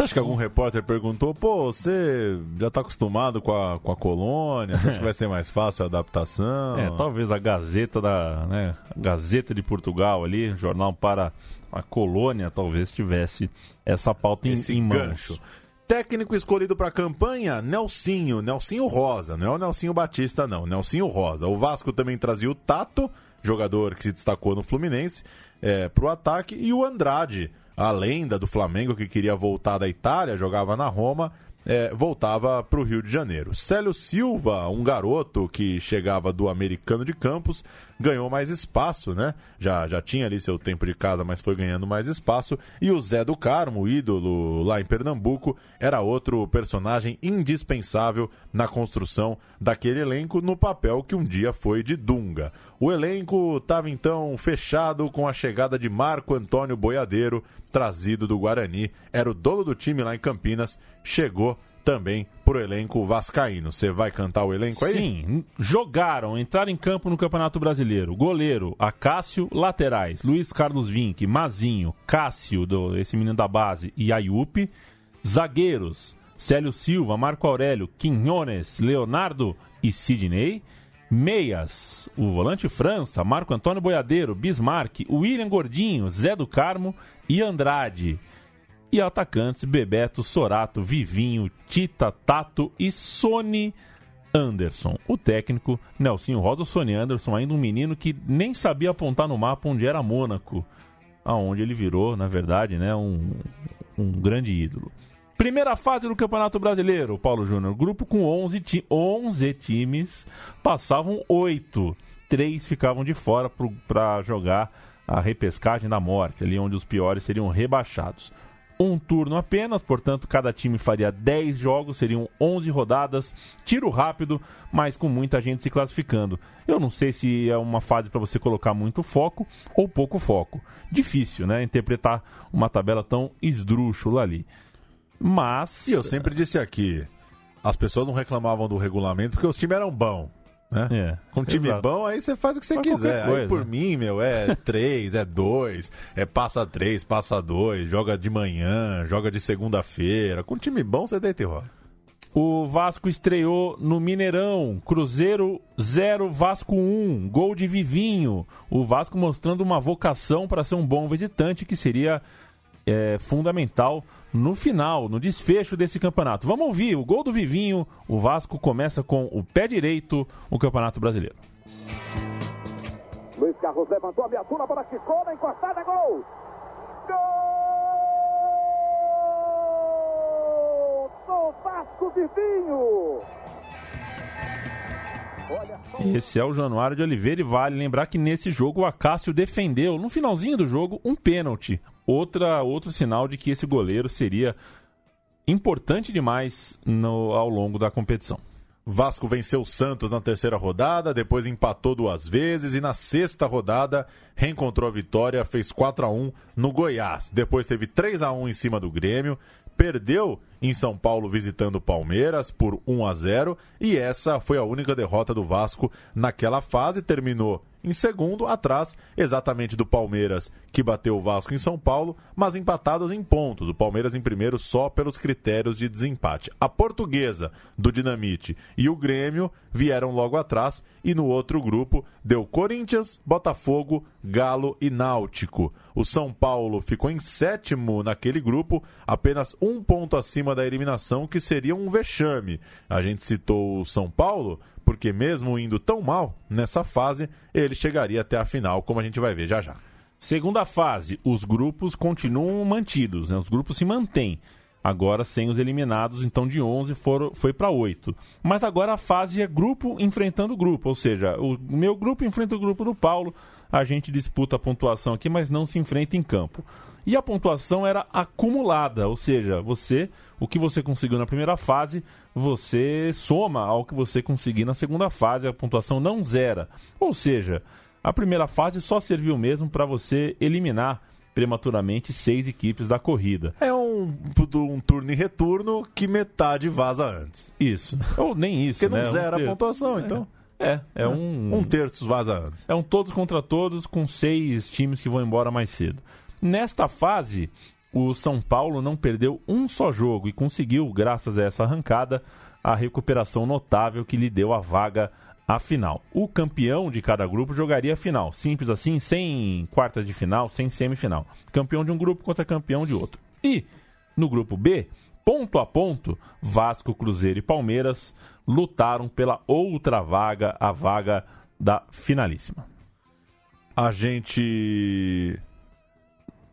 B: Você acha que algum repórter perguntou, pô, você já está acostumado com a, com a colônia, acha que vai ser mais fácil a adaptação?
A: É, talvez a Gazeta da, né, Gazeta de Portugal ali, jornal para a colônia, talvez tivesse essa pauta em, Esse em gancho.
B: Técnico escolhido para a campanha, Nelsinho, Nelsinho Rosa, não é o Nelsinho Batista não, Nelsinho Rosa. O Vasco também trazia o Tato, jogador que se destacou no Fluminense, é, para o ataque, e o Andrade, a lenda do Flamengo que queria voltar da Itália, jogava na Roma, é, voltava para o Rio de Janeiro. Célio Silva, um garoto que chegava do Americano de Campos, ganhou mais espaço, né? Já, já tinha ali seu tempo de casa, mas foi ganhando mais espaço. E o Zé do Carmo, ídolo lá em Pernambuco, era outro personagem indispensável na construção daquele elenco no papel que um dia foi de Dunga. O elenco estava então fechado com a chegada de Marco Antônio Boiadeiro, trazido do Guarani. Era o dono do time lá em Campinas, chegou também pro elenco vascaíno. Você vai cantar o elenco aí?
A: Sim, jogaram, entraram em campo no Campeonato Brasileiro. Goleiro, Acácio, laterais, Luiz Carlos Vinck, Mazinho, Cássio, do, esse menino da base, e Ayup. Zagueiros, Célio Silva, Marco Aurélio, Quinhones, Leonardo e Sidney. Meias, o volante França, Marco Antônio Boiadeiro, Bismarck, William Gordinho, Zé do Carmo e Andrade. E atacantes Bebeto, Sorato, Vivinho, Tita, Tato e Sony Anderson. O técnico Nelsinho Rosa, Sony Anderson, ainda um menino que nem sabia apontar no mapa onde era Mônaco, aonde ele virou, na verdade, né, um, um grande ídolo. Primeira fase do Campeonato Brasileiro, Paulo Júnior. Grupo com 11, ti 11 times, passavam 8. Três ficavam de fora para jogar a repescagem da morte, ali onde os piores seriam rebaixados. Um turno apenas, portanto, cada time faria 10 jogos, seriam 11 rodadas, tiro rápido, mas com muita gente se classificando. Eu não sei se é uma fase para você colocar muito foco ou pouco foco. Difícil, né? Interpretar uma tabela tão esdrúxula ali. Mas.
B: E eu sempre disse aqui: as pessoas não reclamavam do regulamento porque os times eram bons. Né?
A: É,
B: Com time
A: exato.
B: bom, aí você faz o que você quiser.
A: coisa.
B: Aí por mim, meu, é três, é dois, é passa três, passa dois, joga de manhã, joga de segunda-feira. Com time bom, você deita e rola.
A: O Vasco estreou no Mineirão. Cruzeiro 0, Vasco 1. Gol de Vivinho. O Vasco mostrando uma vocação para ser um bom visitante, que seria é, fundamental no final, no desfecho desse campeonato. Vamos ouvir o gol do Vivinho. O Vasco começa com o pé direito o Campeonato Brasileiro.
S: Luiz Carlos levantou a viatura para Chicó, na encostada, gol! Gol do Vasco Vivinho!
A: Esse é o Januário de Oliveira e vale lembrar que nesse jogo o Acácio defendeu, no finalzinho do jogo, um pênalti. Outra, outro sinal de que esse goleiro seria importante demais no, ao longo da competição.
B: Vasco venceu o Santos na terceira rodada, depois empatou duas vezes e na sexta rodada reencontrou a vitória, fez 4 a 1 no Goiás. Depois teve 3 a 1 em cima do Grêmio, perdeu em São Paulo visitando o Palmeiras por 1 a 0 e essa foi a única derrota do Vasco naquela fase, terminou em segundo, atrás exatamente do Palmeiras, que bateu o Vasco em São Paulo, mas empatados em pontos. O Palmeiras em primeiro só pelos critérios de desempate. A Portuguesa, do Dinamite, e o Grêmio vieram logo atrás, e no outro grupo deu Corinthians, Botafogo, Galo e Náutico. O São Paulo ficou em sétimo naquele grupo, apenas um ponto acima da eliminação, que seria um vexame. A gente citou o São Paulo porque mesmo indo tão mal nessa fase, ele chegaria até a final, como a gente vai ver já já.
A: Segunda fase, os grupos continuam mantidos, né? os grupos se mantêm. Agora sem os eliminados, então de 11 foram, foi para 8. Mas agora a fase é grupo enfrentando grupo, ou seja, o meu grupo enfrenta o grupo do Paulo, a gente disputa a pontuação aqui, mas não se enfrenta em campo. E a pontuação era acumulada, ou seja, você, o que você conseguiu na primeira fase, você soma ao que você conseguir na segunda fase, a pontuação não zera. Ou seja, a primeira fase só serviu mesmo para você eliminar prematuramente seis equipes da corrida.
B: É um, um turno e retorno que metade vaza antes.
A: Isso. Ou nem isso,
B: Porque não
A: né?
B: zera
A: Um
B: a pontuação,
A: é.
B: então.
A: É, é, um...
B: Um terço vaza antes.
A: É um todos contra todos com seis times que vão embora mais cedo. Nesta fase, o São Paulo não perdeu um só jogo e conseguiu, graças a essa arrancada, a recuperação notável que lhe deu a vaga à final. O campeão de cada grupo jogaria a final, simples assim, sem quartas de final, sem semifinal. Campeão de um grupo contra campeão de outro. E no grupo B, ponto a ponto, Vasco, Cruzeiro e Palmeiras lutaram pela outra vaga, a vaga da finalíssima.
B: A gente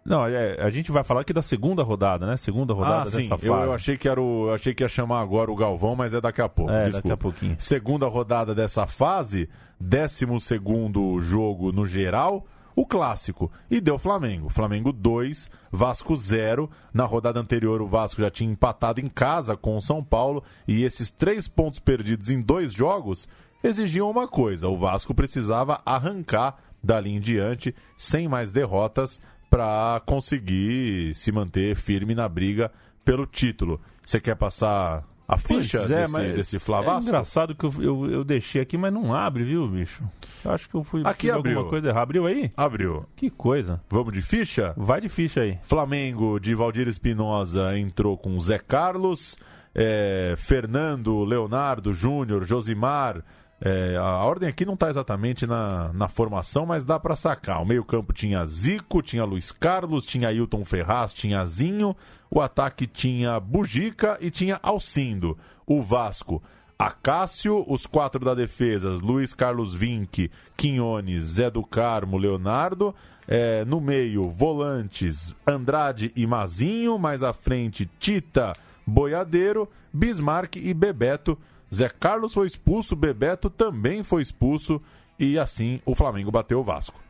A: não, é, a gente vai falar aqui da segunda rodada, né? Segunda rodada
B: ah,
A: dessa
B: sim.
A: fase.
B: Eu, eu achei que era o, eu achei que ia chamar agora o Galvão, mas é daqui a pouco.
A: É,
B: desculpa.
A: daqui a pouquinho.
B: Segunda rodada dessa fase, décimo segundo jogo no geral, o clássico. E deu Flamengo. Flamengo 2, Vasco 0. Na rodada anterior, o Vasco já tinha empatado em casa com o São Paulo. E esses três pontos perdidos em dois jogos exigiam uma coisa: o Vasco precisava arrancar dali em diante, sem mais derrotas, para conseguir se manter firme na briga pelo título. Você quer passar a ficha
A: Pois é,
B: desse,
A: mas
B: desse
A: É
B: Flavasco?
A: engraçado que eu, eu, eu deixei aqui, mas não abre, viu, bicho? Eu acho que eu fui
B: Aqui abriu.
A: alguma coisa errada. Abriu aí?
B: Abriu.
A: Que coisa.
B: Vamos de ficha?
A: Vai de ficha aí.
B: Flamengo de Valdir Espinosa entrou com Zé Carlos, é, Fernando, Leonardo, Júnior, Josimar. É, a ordem aqui não está exatamente na, na formação, mas dá para sacar. O meio-campo tinha Zico, tinha Luiz Carlos, tinha Ailton Ferraz, tinha Zinho. O ataque tinha Bugica e tinha Alcindo. O Vasco. Acácio, os quatro da defesa, Luiz Carlos Vinck, Quinones, Zé do Carmo, Leonardo. É, no meio, volantes, Andrade e Mazinho. Mais à frente, Tita, Boiadeiro, Bismarck e Bebeto. Zé Carlos foi expulso, Bebeto também foi expulso. E assim o Flamengo bateu o Vasco.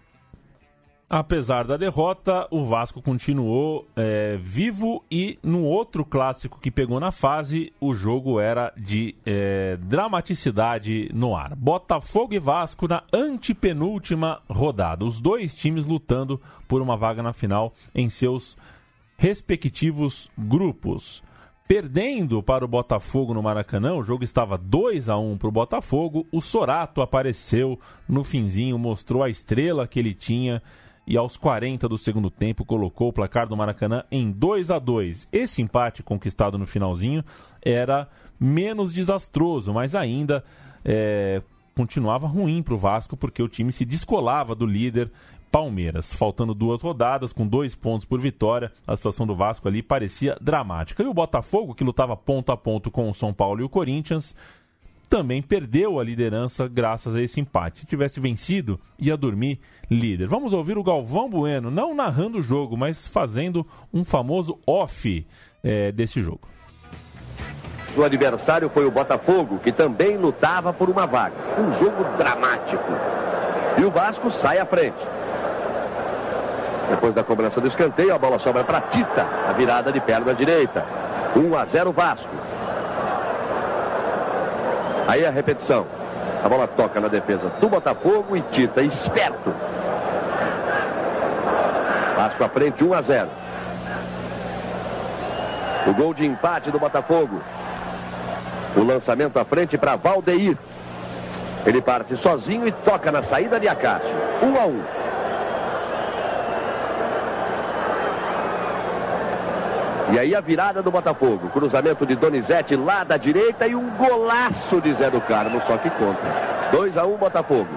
A: Apesar da derrota, o Vasco continuou é, vivo e no outro clássico que pegou na fase, o jogo era de é, dramaticidade no ar. Botafogo e Vasco na antepenúltima rodada. Os dois times lutando por uma vaga na final em seus respectivos grupos. Perdendo para o Botafogo no Maracanã, o jogo estava 2 a 1 para o Botafogo. O Sorato apareceu no finzinho, mostrou a estrela que ele tinha e aos 40 do segundo tempo colocou o placar do Maracanã em 2 a 2. Esse empate conquistado no finalzinho era menos desastroso, mas ainda é, continuava ruim para o Vasco porque o time se descolava do líder Palmeiras. Faltando duas rodadas, com dois pontos por vitória, a situação do Vasco ali parecia dramática. E o Botafogo, que lutava ponto a ponto com o São Paulo e o Corinthians, também perdeu a liderança graças a esse empate. Se tivesse vencido, ia dormir líder. Vamos ouvir o Galvão Bueno, não narrando o jogo, mas fazendo um famoso off é, desse jogo.
T: O adversário foi o Botafogo, que também lutava por uma vaga. Um jogo dramático. E o Vasco sai à frente. Depois da cobrança do escanteio, a bola sobra para Tita, a virada de perna direita. 1 a 0 Vasco. Aí a repetição. A bola toca na defesa do Botafogo e Tita, esperto. Vasco à frente, 1 a 0. O gol de empate do Botafogo. O lançamento à frente para Valdeir. Ele parte sozinho e toca na saída de Acácio. 1 a 1. E aí a virada do Botafogo. Cruzamento de Donizete lá da direita e um golaço de Zé do Carmo, só que contra. 2 a 1 Botafogo.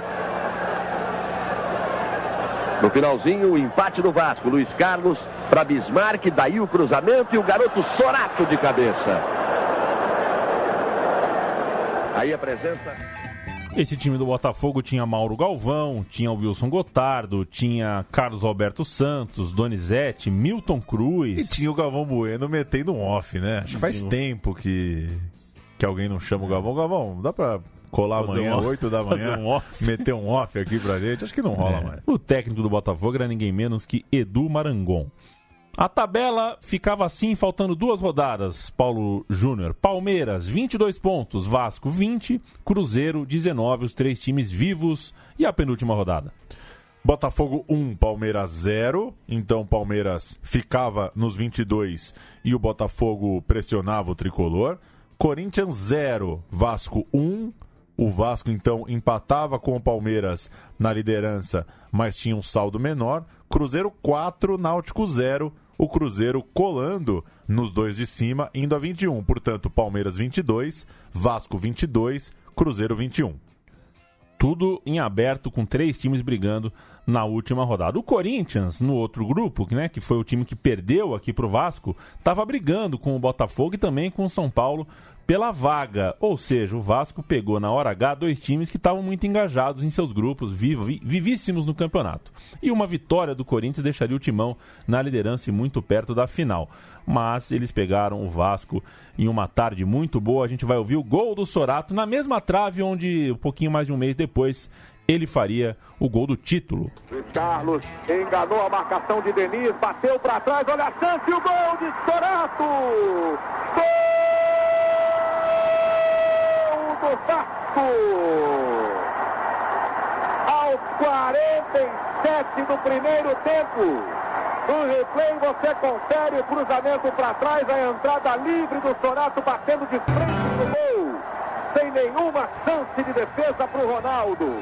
T: No finalzinho, o empate do Vasco. Luiz Carlos para Bismarck, daí o cruzamento e o garoto Sorato de cabeça. Aí a presença.
A: Esse time do Botafogo tinha Mauro Galvão, tinha o Wilson Gotardo, tinha Carlos Alberto Santos, Donizete, Milton Cruz.
B: E tinha o Galvão Bueno metendo um off, né? Acho que faz
A: Sim.
B: tempo que, que alguém não chama o Galvão. Galvão, dá pra colar
A: Fazer
B: amanhã,
A: um off.
B: 8 da manhã,
A: um off.
B: meter um off aqui pra gente? Acho que não rola
A: É.
B: mais.
A: O técnico do Botafogo era ninguém menos que Edu Marangon. A tabela ficava assim, faltando duas rodadas. Paulo Júnior, Palmeiras, 22 pontos, Vasco, 20, Cruzeiro, 19, os três times vivos. E a penúltima rodada?
B: Botafogo 1, Palmeiras 0. Então Palmeiras ficava nos 22 e o Botafogo pressionava o tricolor. Corinthians 0, Vasco 1. O Vasco então empatava com o Palmeiras na liderança, mas tinha um saldo menor. Cruzeiro 4, Náutico 0. O Cruzeiro colando nos dois de cima, indo a 21. Portanto, Palmeiras 22, Vasco 22, Cruzeiro 21.
A: Tudo em aberto, com três times brigando na última rodada. O Corinthians, no outro grupo, né, que foi o time que perdeu aqui pro Vasco, estava brigando com o Botafogo e também com o São Paulo pela vaga. Ou seja, o Vasco pegou na hora H dois times que estavam muito engajados em seus grupos, vivíssimos no campeonato. E uma vitória do Corinthians deixaria o Timão na liderança e muito perto da final. Mas eles pegaram o Vasco em uma tarde muito boa. A gente vai ouvir o gol do Sorato na mesma trave onde, um pouquinho mais de um mês depois, ele faria o gol do título.
S: Carlos enganou a marcação de Denis, bateu para trás, olha a chance, o gol de Sorato! Gol do Vasco! Aos 47 do primeiro tempo, No replay você confere o cruzamento para trás, a entrada livre do Sorato batendo de frente no gol. Sem nenhuma chance de defesa para o Ronaldo.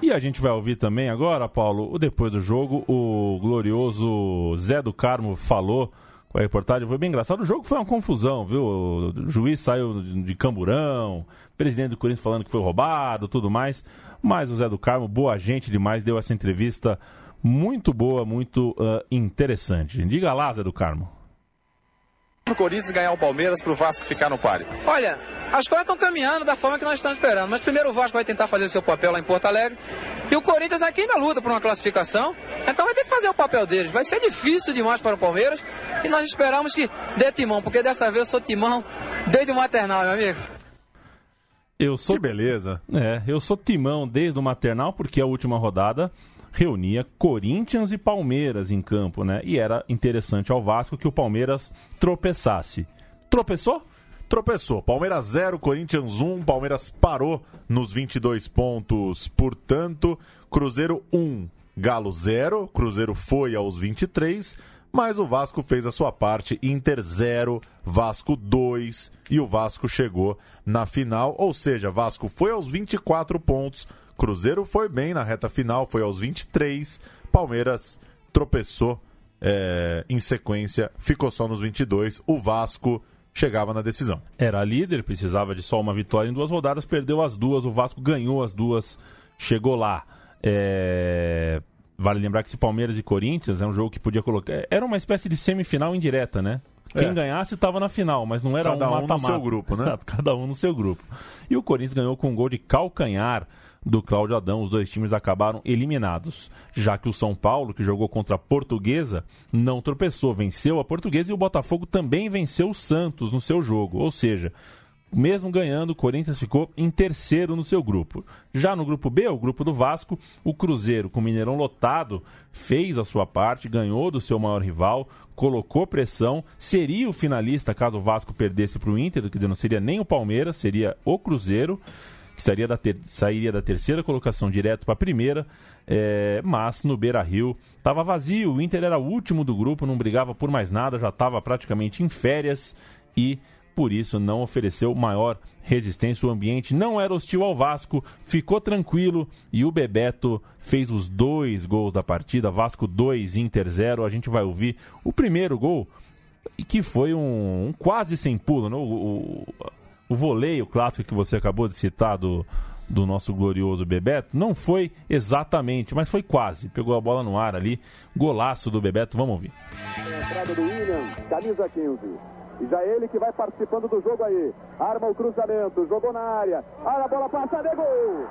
A: E a gente vai ouvir também agora, Paulo, depois do jogo, o glorioso Zé do Carmo falou a reportagem. Foi bem engraçado. O jogo foi uma confusão, viu? O juiz saiu de camburão, presidente do Corinthians falando que foi roubado, tudo mais. Mas o Zé do Carmo, boa gente demais, deu essa entrevista muito boa, muito uh, interessante. Diga lá, Zé do Carmo.
U: Pro Corinthians ganhar o Palmeiras, pro Vasco ficar no páreo.
V: Olha, as coisas estão caminhando da forma que nós estamos esperando. Mas primeiro o Vasco vai tentar fazer seu papel lá em Porto Alegre. E o Corinthians aqui ainda luta por uma classificação. Então vai ter que fazer o papel deles. Vai ser difícil demais para o Palmeiras. E nós esperamos que dê timão, porque dessa vez eu sou timão desde o maternal, meu amigo.
A: Eu sou.
B: Que beleza.
A: É, eu sou timão desde o maternal, porque a última rodada reunia Corinthians e Palmeiras em campo, né? E era interessante ao Vasco que o Palmeiras tropeçasse. Tropeçou?
B: Tropeçou. Palmeiras 0, Corinthians 1. Palmeiras parou nos 22 pontos. Portanto, Cruzeiro 1, Galo 0. Cruzeiro foi aos 23. Mas o Vasco fez a sua parte. Inter 0, Vasco 2. E o Vasco chegou na final. Ou seja, Vasco foi aos 24 pontos. Cruzeiro foi bem na reta final, foi aos 23. Palmeiras tropeçou é, em sequência, ficou só nos 22. O Vasco chegava na decisão.
A: Era líder, precisava de só uma vitória em duas rodadas, perdeu as duas, o Vasco ganhou as duas, chegou lá. É... Vale lembrar que esse Palmeiras e Corinthians é um jogo que podia colocar. Era uma espécie de semifinal indireta, né? Quem é. ganhasse estava na final, mas não era
B: Cada
A: um mata-mata.
B: Um no seu grupo, né?
A: Cada um no seu grupo. E o Corinthians ganhou com um gol de calcanhar do Cláudio Adão. Os dois times acabaram eliminados, já que o São Paulo, que jogou contra a Portuguesa, não tropeçou, venceu a Portuguesa e o Botafogo também venceu o Santos no seu jogo. Ou seja, mesmo ganhando, o Corinthians ficou em terceiro no seu grupo. Já no grupo B, o grupo do Vasco, o Cruzeiro, com o Mineirão lotado, fez a sua parte, ganhou do seu maior rival, colocou pressão, seria o finalista caso o Vasco perdesse para o Inter, quer dizer, não seria nem o Palmeiras, seria o Cruzeiro que sairia da, ter, sairia da terceira colocação direto para a primeira, é, mas no Beira Rio estava vazio. O Inter era o último do grupo, não brigava por mais nada, já estava praticamente em férias e por isso não ofereceu maior resistência. O ambiente não era hostil ao Vasco, ficou tranquilo e o Bebeto fez os dois gols da partida. Vasco 2, Inter 0. A gente vai ouvir o primeiro gol, que foi um, um quase sem pulo. Né? O, o, o voleio clássico que você acabou de citar do, do nosso glorioso Bebeto, não foi exatamente, mas foi quase. Pegou a bola no ar ali, golaço do Bebeto, vamos ouvir.
S: Entrada do William, camisa 15. E já ele que vai participando do jogo aí. Arma o cruzamento, jogou na área. Olha a bola passa de gol.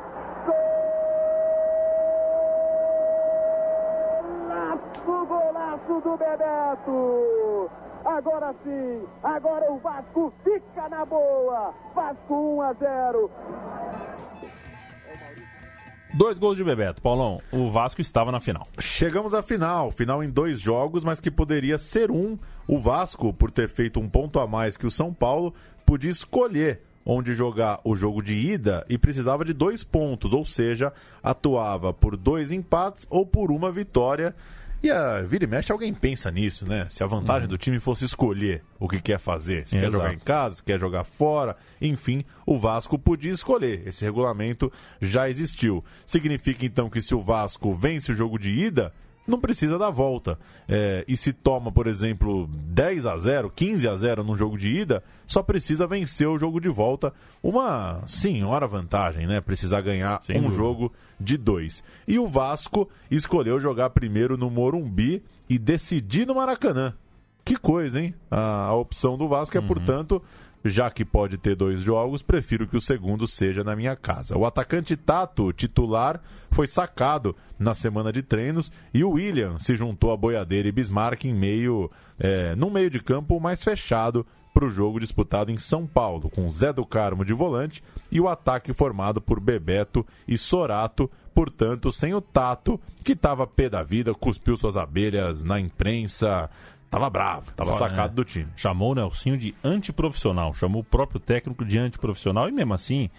S: Golaço, golaço do Bebeto. Agora sim, agora o Vasco fica na boa. Vasco 1 a 0.
A: Dois gols de Bebeto. Paulão, o Vasco estava na final.
B: Chegamos à final. Final em dois jogos, mas que poderia ser um. O Vasco, por ter feito um ponto a mais que o São Paulo, podia escolher onde jogar o jogo de ida e precisava de dois pontos, ou seja, atuava por dois empates ou por uma vitória. E a vira e mexe, alguém pensa nisso, né? Se a vantagem uhum. do time fosse escolher o que quer fazer, se quer jogar em casa, se quer jogar fora, enfim, o Vasco podia escolher. Esse regulamento já existiu. Significa então que se o Vasco vence o jogo de ida, não precisa dar volta. É, e se toma, por exemplo, 10 a 0 15 a 0 num jogo de ida, só precisa vencer o jogo de volta. Uma senhora vantagem, né? Precisar ganhar Sem um dúvida. jogo de dois. E o Vasco escolheu jogar primeiro no Morumbi e decidir no Maracanã. Que coisa, hein? A, a opção do Vasco é, uhum. portanto, já que pode ter dois jogos, prefiro que o segundo seja na minha casa. O atacante Tato, titular, foi sacado na semana de treinos e o William se juntou a Boiadeira e Bismarck em meio, é, meio de campo mais fechado para o jogo disputado em São Paulo, com Zé do Carmo de volante e o ataque formado por Bebeto e Sorato, portanto, sem o Tato, que estava pé da vida, cuspiu suas abelhas na imprensa, Tava bravo, tava Fora, sacado né? do time.
A: Chamou o Nelsinho de antiprofissional, chamou o próprio técnico de antiprofissional e mesmo assim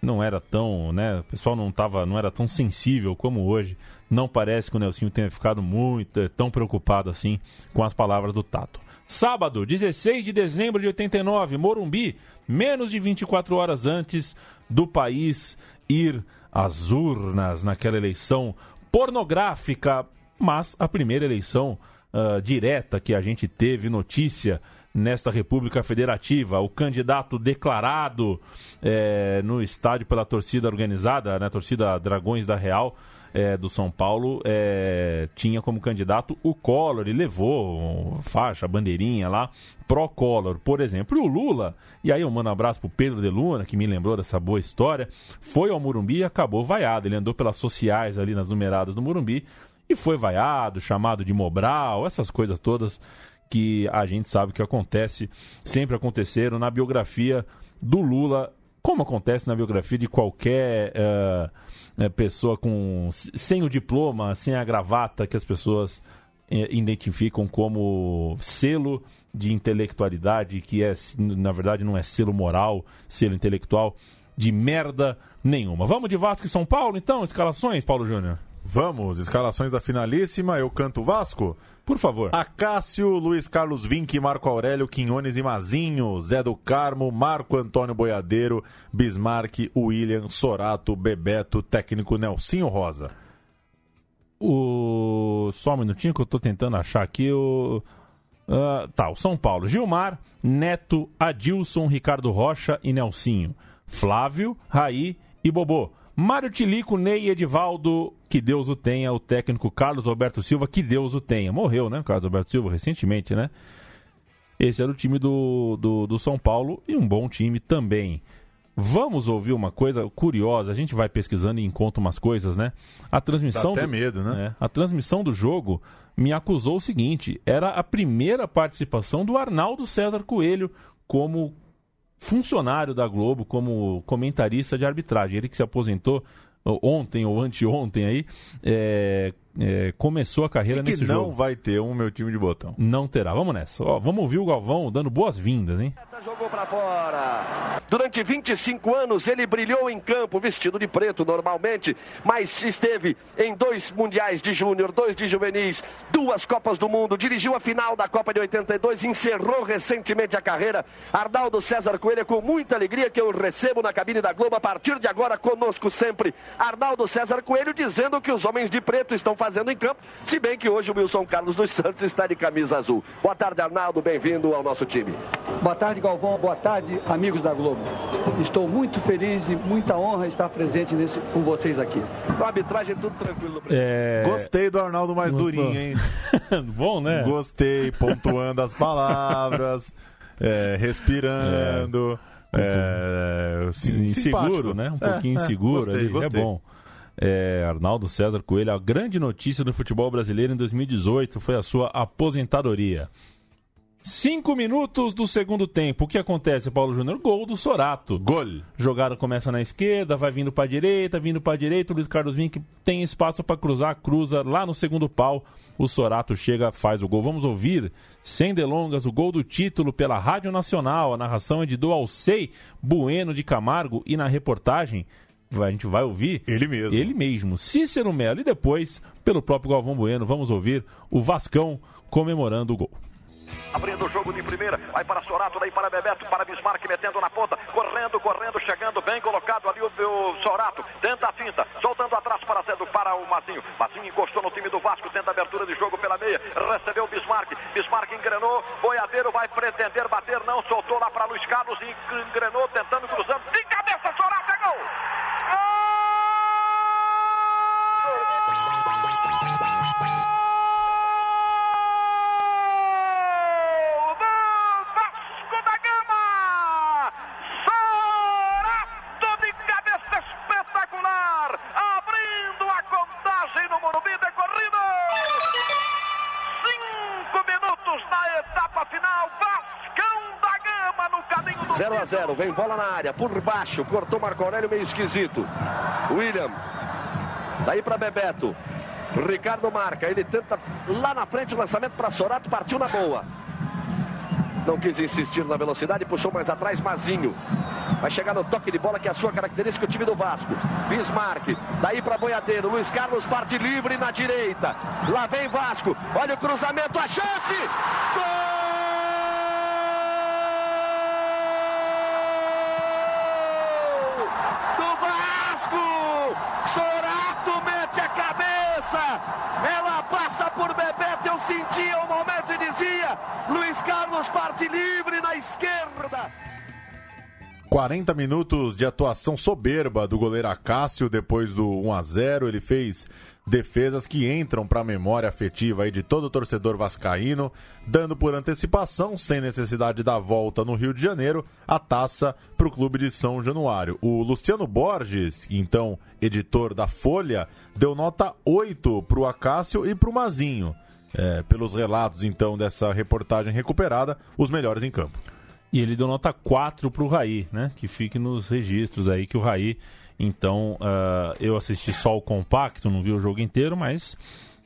A: não era tão, né? O pessoal não tava, não era tão sensível como hoje. Não parece que o Nelsinho tenha ficado muito eh, tão preocupado assim com as palavras do Tato. Sábado, 16 de dezembro de 89, Morumbi, menos de 24 horas antes do país ir às urnas naquela eleição pornográfica, mas a primeira eleição uh, direta que a gente teve notícia nesta República Federativa. O candidato declarado é, no estádio pela torcida organizada, né, torcida Dragões da Real, é, do São Paulo é, tinha como candidato o Collor e levou faixa, bandeirinha lá, pró-Collor, por exemplo. E o Lula, e aí eu mando um abraço pro Pedro de Luna, que me lembrou dessa boa história, foi ao Murumbi e acabou vaiado. Ele andou pelas sociais ali nas numeradas do Murumbi e foi vaiado, chamado de Mobral, essas coisas todas que a gente sabe que acontece, sempre aconteceram na biografia do Lula, como acontece na biografia de qualquer uh, pessoa com sem o diploma, sem a gravata que as pessoas uh, identificam como selo de intelectualidade, que é na verdade não é selo moral, selo intelectual de merda nenhuma. Vamos de Vasco e São Paulo, então, escalações, Paulo Júnior.
B: Vamos, escalações da finalíssima. Eu canto Vasco.
A: Por favor.
B: Acácio, Luiz Carlos Vinck, Marco Aurélio, Quinhones e Mazinho, Zé do Carmo, Marco Antônio Boiadeiro, Bismarck, William, Sorato, Bebeto, técnico Nelsinho Rosa.
A: O... Só um minutinho que eu tô tentando achar aqui o... Uh, tá, o São Paulo. Gilmar, Neto, Adilson, Ricardo Rocha e Nelsinho. Flávio, Raí e Bobô. Mário Tilico, Ney Edivaldo, que Deus o tenha. O técnico Carlos Alberto Silva, que Deus o tenha. Morreu, né? Carlos Alberto Silva, recentemente, né? Esse era o time do, do, do São Paulo e um bom time também. Vamos ouvir uma coisa curiosa. A gente vai pesquisando e encontra umas coisas, né? A transmissão.
B: Dá até
A: do,
B: medo, né?
A: É, a transmissão do jogo me acusou o seguinte: era a primeira participação do Arnaldo César Coelho como funcionário da Globo como comentarista de arbitragem. Ele que se aposentou ontem ou anteontem aí, é, é, começou a carreira
B: e que
A: nesse
B: não
A: jogo.
B: não vai ter um meu time de botão.
A: Não terá. Vamos nessa. Ó, vamos ouvir o Galvão dando boas-vindas, hein?
T: Jogou para fora. Durante 25 anos ele brilhou em campo, vestido de preto normalmente, mas esteve em dois mundiais de júnior, dois de juvenis, duas Copas do Mundo, dirigiu a final da Copa de 82, encerrou recentemente a carreira. Arnaldo César Coelho, com muita alegria que eu recebo na cabine da Globo a partir de agora conosco sempre. Arnaldo César Coelho dizendo que os homens de preto estão fazendo em campo, se bem que hoje o Wilson Carlos dos Santos está de camisa azul. Boa tarde, Arnaldo, bem-vindo ao nosso time.
W: Boa tarde, Galvão. Boa tarde, amigos da Globo. Estou muito feliz e muita honra estar presente nesse, com vocês aqui.
T: Com a arbitragem tudo tranquilo.
A: É...
B: Gostei do Arnaldo mais
A: Gostou.
B: durinho, hein?
A: Bom, né?
B: Gostei, pontuando as palavras, é, respirando. É, sim,
A: inseguro, né? Um pouquinho
B: é,
A: inseguro
B: gostei,
A: ali.
B: gostei.
A: É bom. É, Arnaldo César Coelho, a grande notícia do futebol brasileiro em 2018 foi a sua aposentadoria. Cinco minutos do segundo tempo. O que acontece, Paulo Júnior? Gol do Sorato.
B: Gol.
A: Jogada começa na esquerda, vai vindo para direita, vindo para direita. O Luiz Carlos Vinck tem espaço para cruzar, cruza lá no segundo pau. O Sorato chega, faz o gol. Vamos ouvir, sem delongas, o gol do título pela Rádio Nacional. A narração é de do Alcei Bueno de Camargo e na reportagem a gente vai ouvir
B: ele mesmo.
A: Ele mesmo, Cícero Melo. E depois, pelo próprio Galvão Bueno, vamos ouvir o Vascão comemorando o gol.
T: Abrindo o jogo de primeira, vai para Sorato, daí para Bebeto, para Bismarck, metendo na ponta, correndo, correndo, chegando, bem colocado ali o, o Sorato, tenta a finta, soltando atrás para, para o Mazinho. Mazinho encostou no time do Vasco, tenta abertura de jogo pela meia, recebeu o Bismarck, Bismarck engrenou, Boiadeiro vai pretender bater, não, soltou lá para Luiz Carlos e engrenou, tentando, cruzando, de cabeça, Sorato, é gol!
S: final,
T: 0 a 0, vem bola na área, por baixo, cortou Marco Aurélio meio esquisito. William, daí para Bebeto. Ricardo marca, ele tenta lá na frente o lançamento para Sorato, partiu na boa. Não quis insistir na velocidade, puxou mais atrás Mazinho. Vai chegar no toque de bola, que é a sua característica, o time do Vasco. Bismarck, daí para Boiadeiro. Luiz Carlos parte livre na direita. Lá vem Vasco. Olha o cruzamento, a chance! Gol! do Vasco! Sorato mete a cabeça! Ela passa por Bebeto, eu sentia o momento e dizia: Luiz Carlos parte livre na esquerda.
B: 40 minutos de atuação soberba do goleiro Acácio depois do 1 a 0 Ele fez defesas que entram para a memória afetiva de todo torcedor vascaíno, dando por antecipação, sem necessidade da volta no Rio de Janeiro, a taça para o clube de São Januário. O Luciano Borges, então editor da Folha, deu nota 8 para o Acácio e para o Mazinho. É, pelos relatos, então, dessa reportagem recuperada, os melhores em campo.
A: E ele deu nota 4 pro Raí, né? Que fique nos registros aí que o Raí. Então, uh, eu assisti só o compacto, não vi o jogo inteiro, mas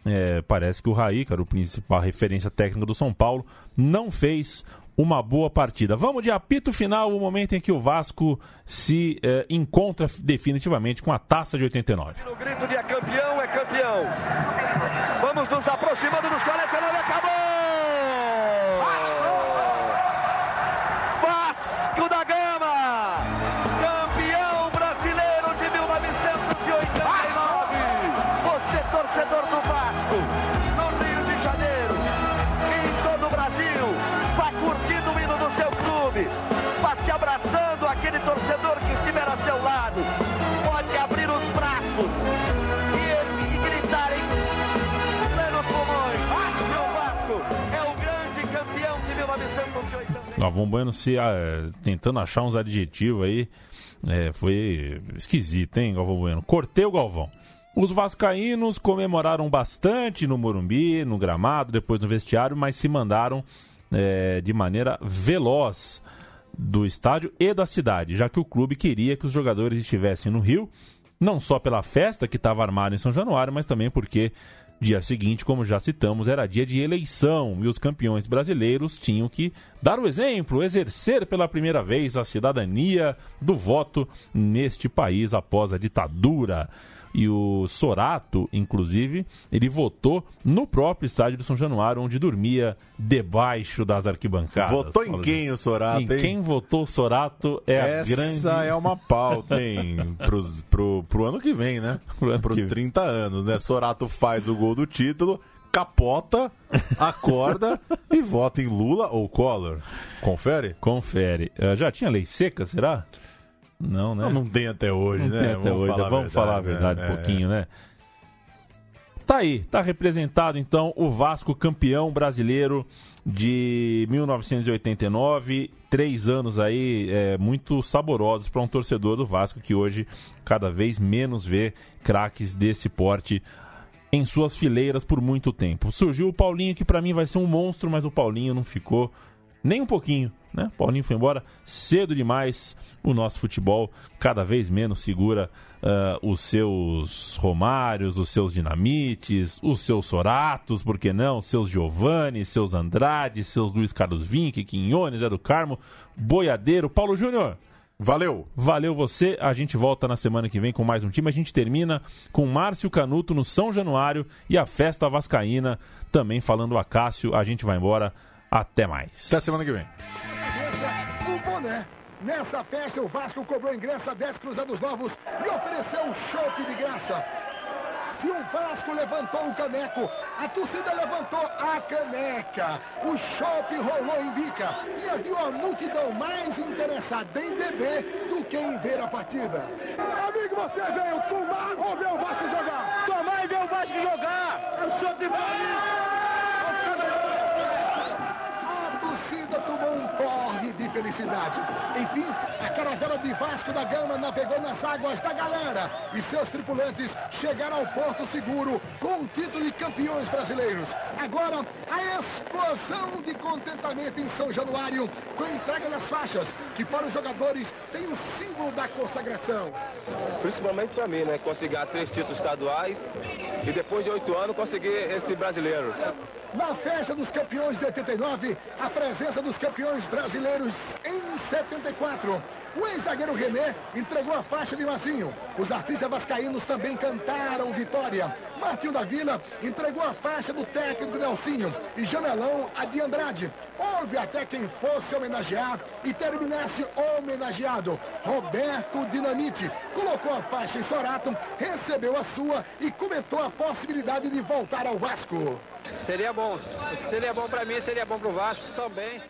A: é, parece que o Raí, cara, o principal referência técnica do São Paulo, não fez uma boa partida. Vamos de apito final, o momento em que o Vasco se eh, encontra definitivamente com a taça de 89.
T: O grito de é campeão, é campeão. Vamos nos aproximando dos 49, acabou!
A: Galvão Bueno se ah, tentando achar uns adjetivos aí. É, foi esquisito, hein, Galvão Bueno? Cortei o Galvão. Os vascaínos comemoraram bastante no Morumbi, no gramado, depois no vestiário, mas se mandaram é, de maneira veloz do estádio e da cidade, já que o clube queria que os jogadores estivessem no Rio, não só pela festa que estava armada em São Januário, mas também porque Dia seguinte, como já citamos, era dia de eleição e os campeões brasileiros tinham que dar o exemplo, exercer pela primeira vez a cidadania do voto neste país após a ditadura e o Sorato, inclusive, ele votou no próprio estádio de São Januário, onde dormia debaixo das arquibancadas.
B: Votou em quem o Sorato,
A: em
B: hein?
A: quem votou o Sorato é
B: Essa
A: a grande...
B: Essa é uma pauta, hein? Pros, pro, pro ano que vem, né? Pro Pros 30 anos, né? Sorato faz o gol do título, capota, acorda e vota em Lula ou Collor. Confere?
A: Confere. Uh, já tinha lei seca, será? Não, né?
B: Não, não tem até hoje,
A: não
B: né?
A: Tem até
B: Vamos
A: hoje.
B: falar
A: Vamos
B: verdade,
A: falar a verdade
B: né?
A: um pouquinho, né? Tá aí, tá representado então o Vasco campeão brasileiro de 1989, três anos aí é, muito saborosos para um torcedor do Vasco que hoje cada vez menos vê craques desse porte em suas fileiras por muito tempo. Surgiu o Paulinho que para mim vai ser um monstro, mas o Paulinho não ficou nem um pouquinho, né? Paulinho foi embora cedo demais. O nosso futebol cada vez menos segura uh, os seus Romários, os seus Dinamites, os seus Soratos, por que não? Os seus Giovanni, seus Andrade, seus Luiz Carlos Vinck, Quinhones, Zé do Carmo, Boiadeiro, Paulo Júnior.
B: Valeu.
A: Valeu você. A gente volta na semana que vem com mais um time. A gente termina com Márcio Canuto no São Januário e a festa vascaína também falando a Cássio. A gente vai embora. Até mais.
B: Até semana que vem.
X: O boné. Nessa festa, o Vasco cobrou ingresso a 10 cruzados novos e ofereceu um chope de graça. Se o Vasco levantou o caneco, a torcida levantou a caneca. O chope rolou em bica e havia uma multidão mais interessada em beber do que em ver a partida. Amigo, você veio tomar ou ver o Vasco jogar?
T: Tomar e ver o Vasco jogar! É o chope de
X: torcida tomou um porre de felicidade. Enfim, a caravela de Vasco da Gama navegou nas águas da galera e seus tripulantes chegaram ao Porto Seguro com o título de campeões brasileiros. Agora, a explosão de contentamento em São Januário com a entrega das faixas, que para os jogadores tem o um símbolo da consagração.
Y: Principalmente para mim, né? Conseguir três títulos estaduais e depois de oito anos conseguir esse brasileiro.
X: Na festa dos campeões de 89, a presença dos campeões brasileiros em 74. O ex-zagueiro René entregou a faixa de Mazinho. Os artistas vascaínos também cantaram vitória. Martinho da Vila entregou a faixa do técnico Nelsinho e Jamelão a de Andrade. Houve até quem fosse homenagear e terminasse homenageado. Roberto Dinamite colocou a faixa em Sorato, recebeu a sua e comentou a possibilidade de voltar ao Vasco.
Z: Seria bom. Seria bom para mim, seria bom para o Vasco também.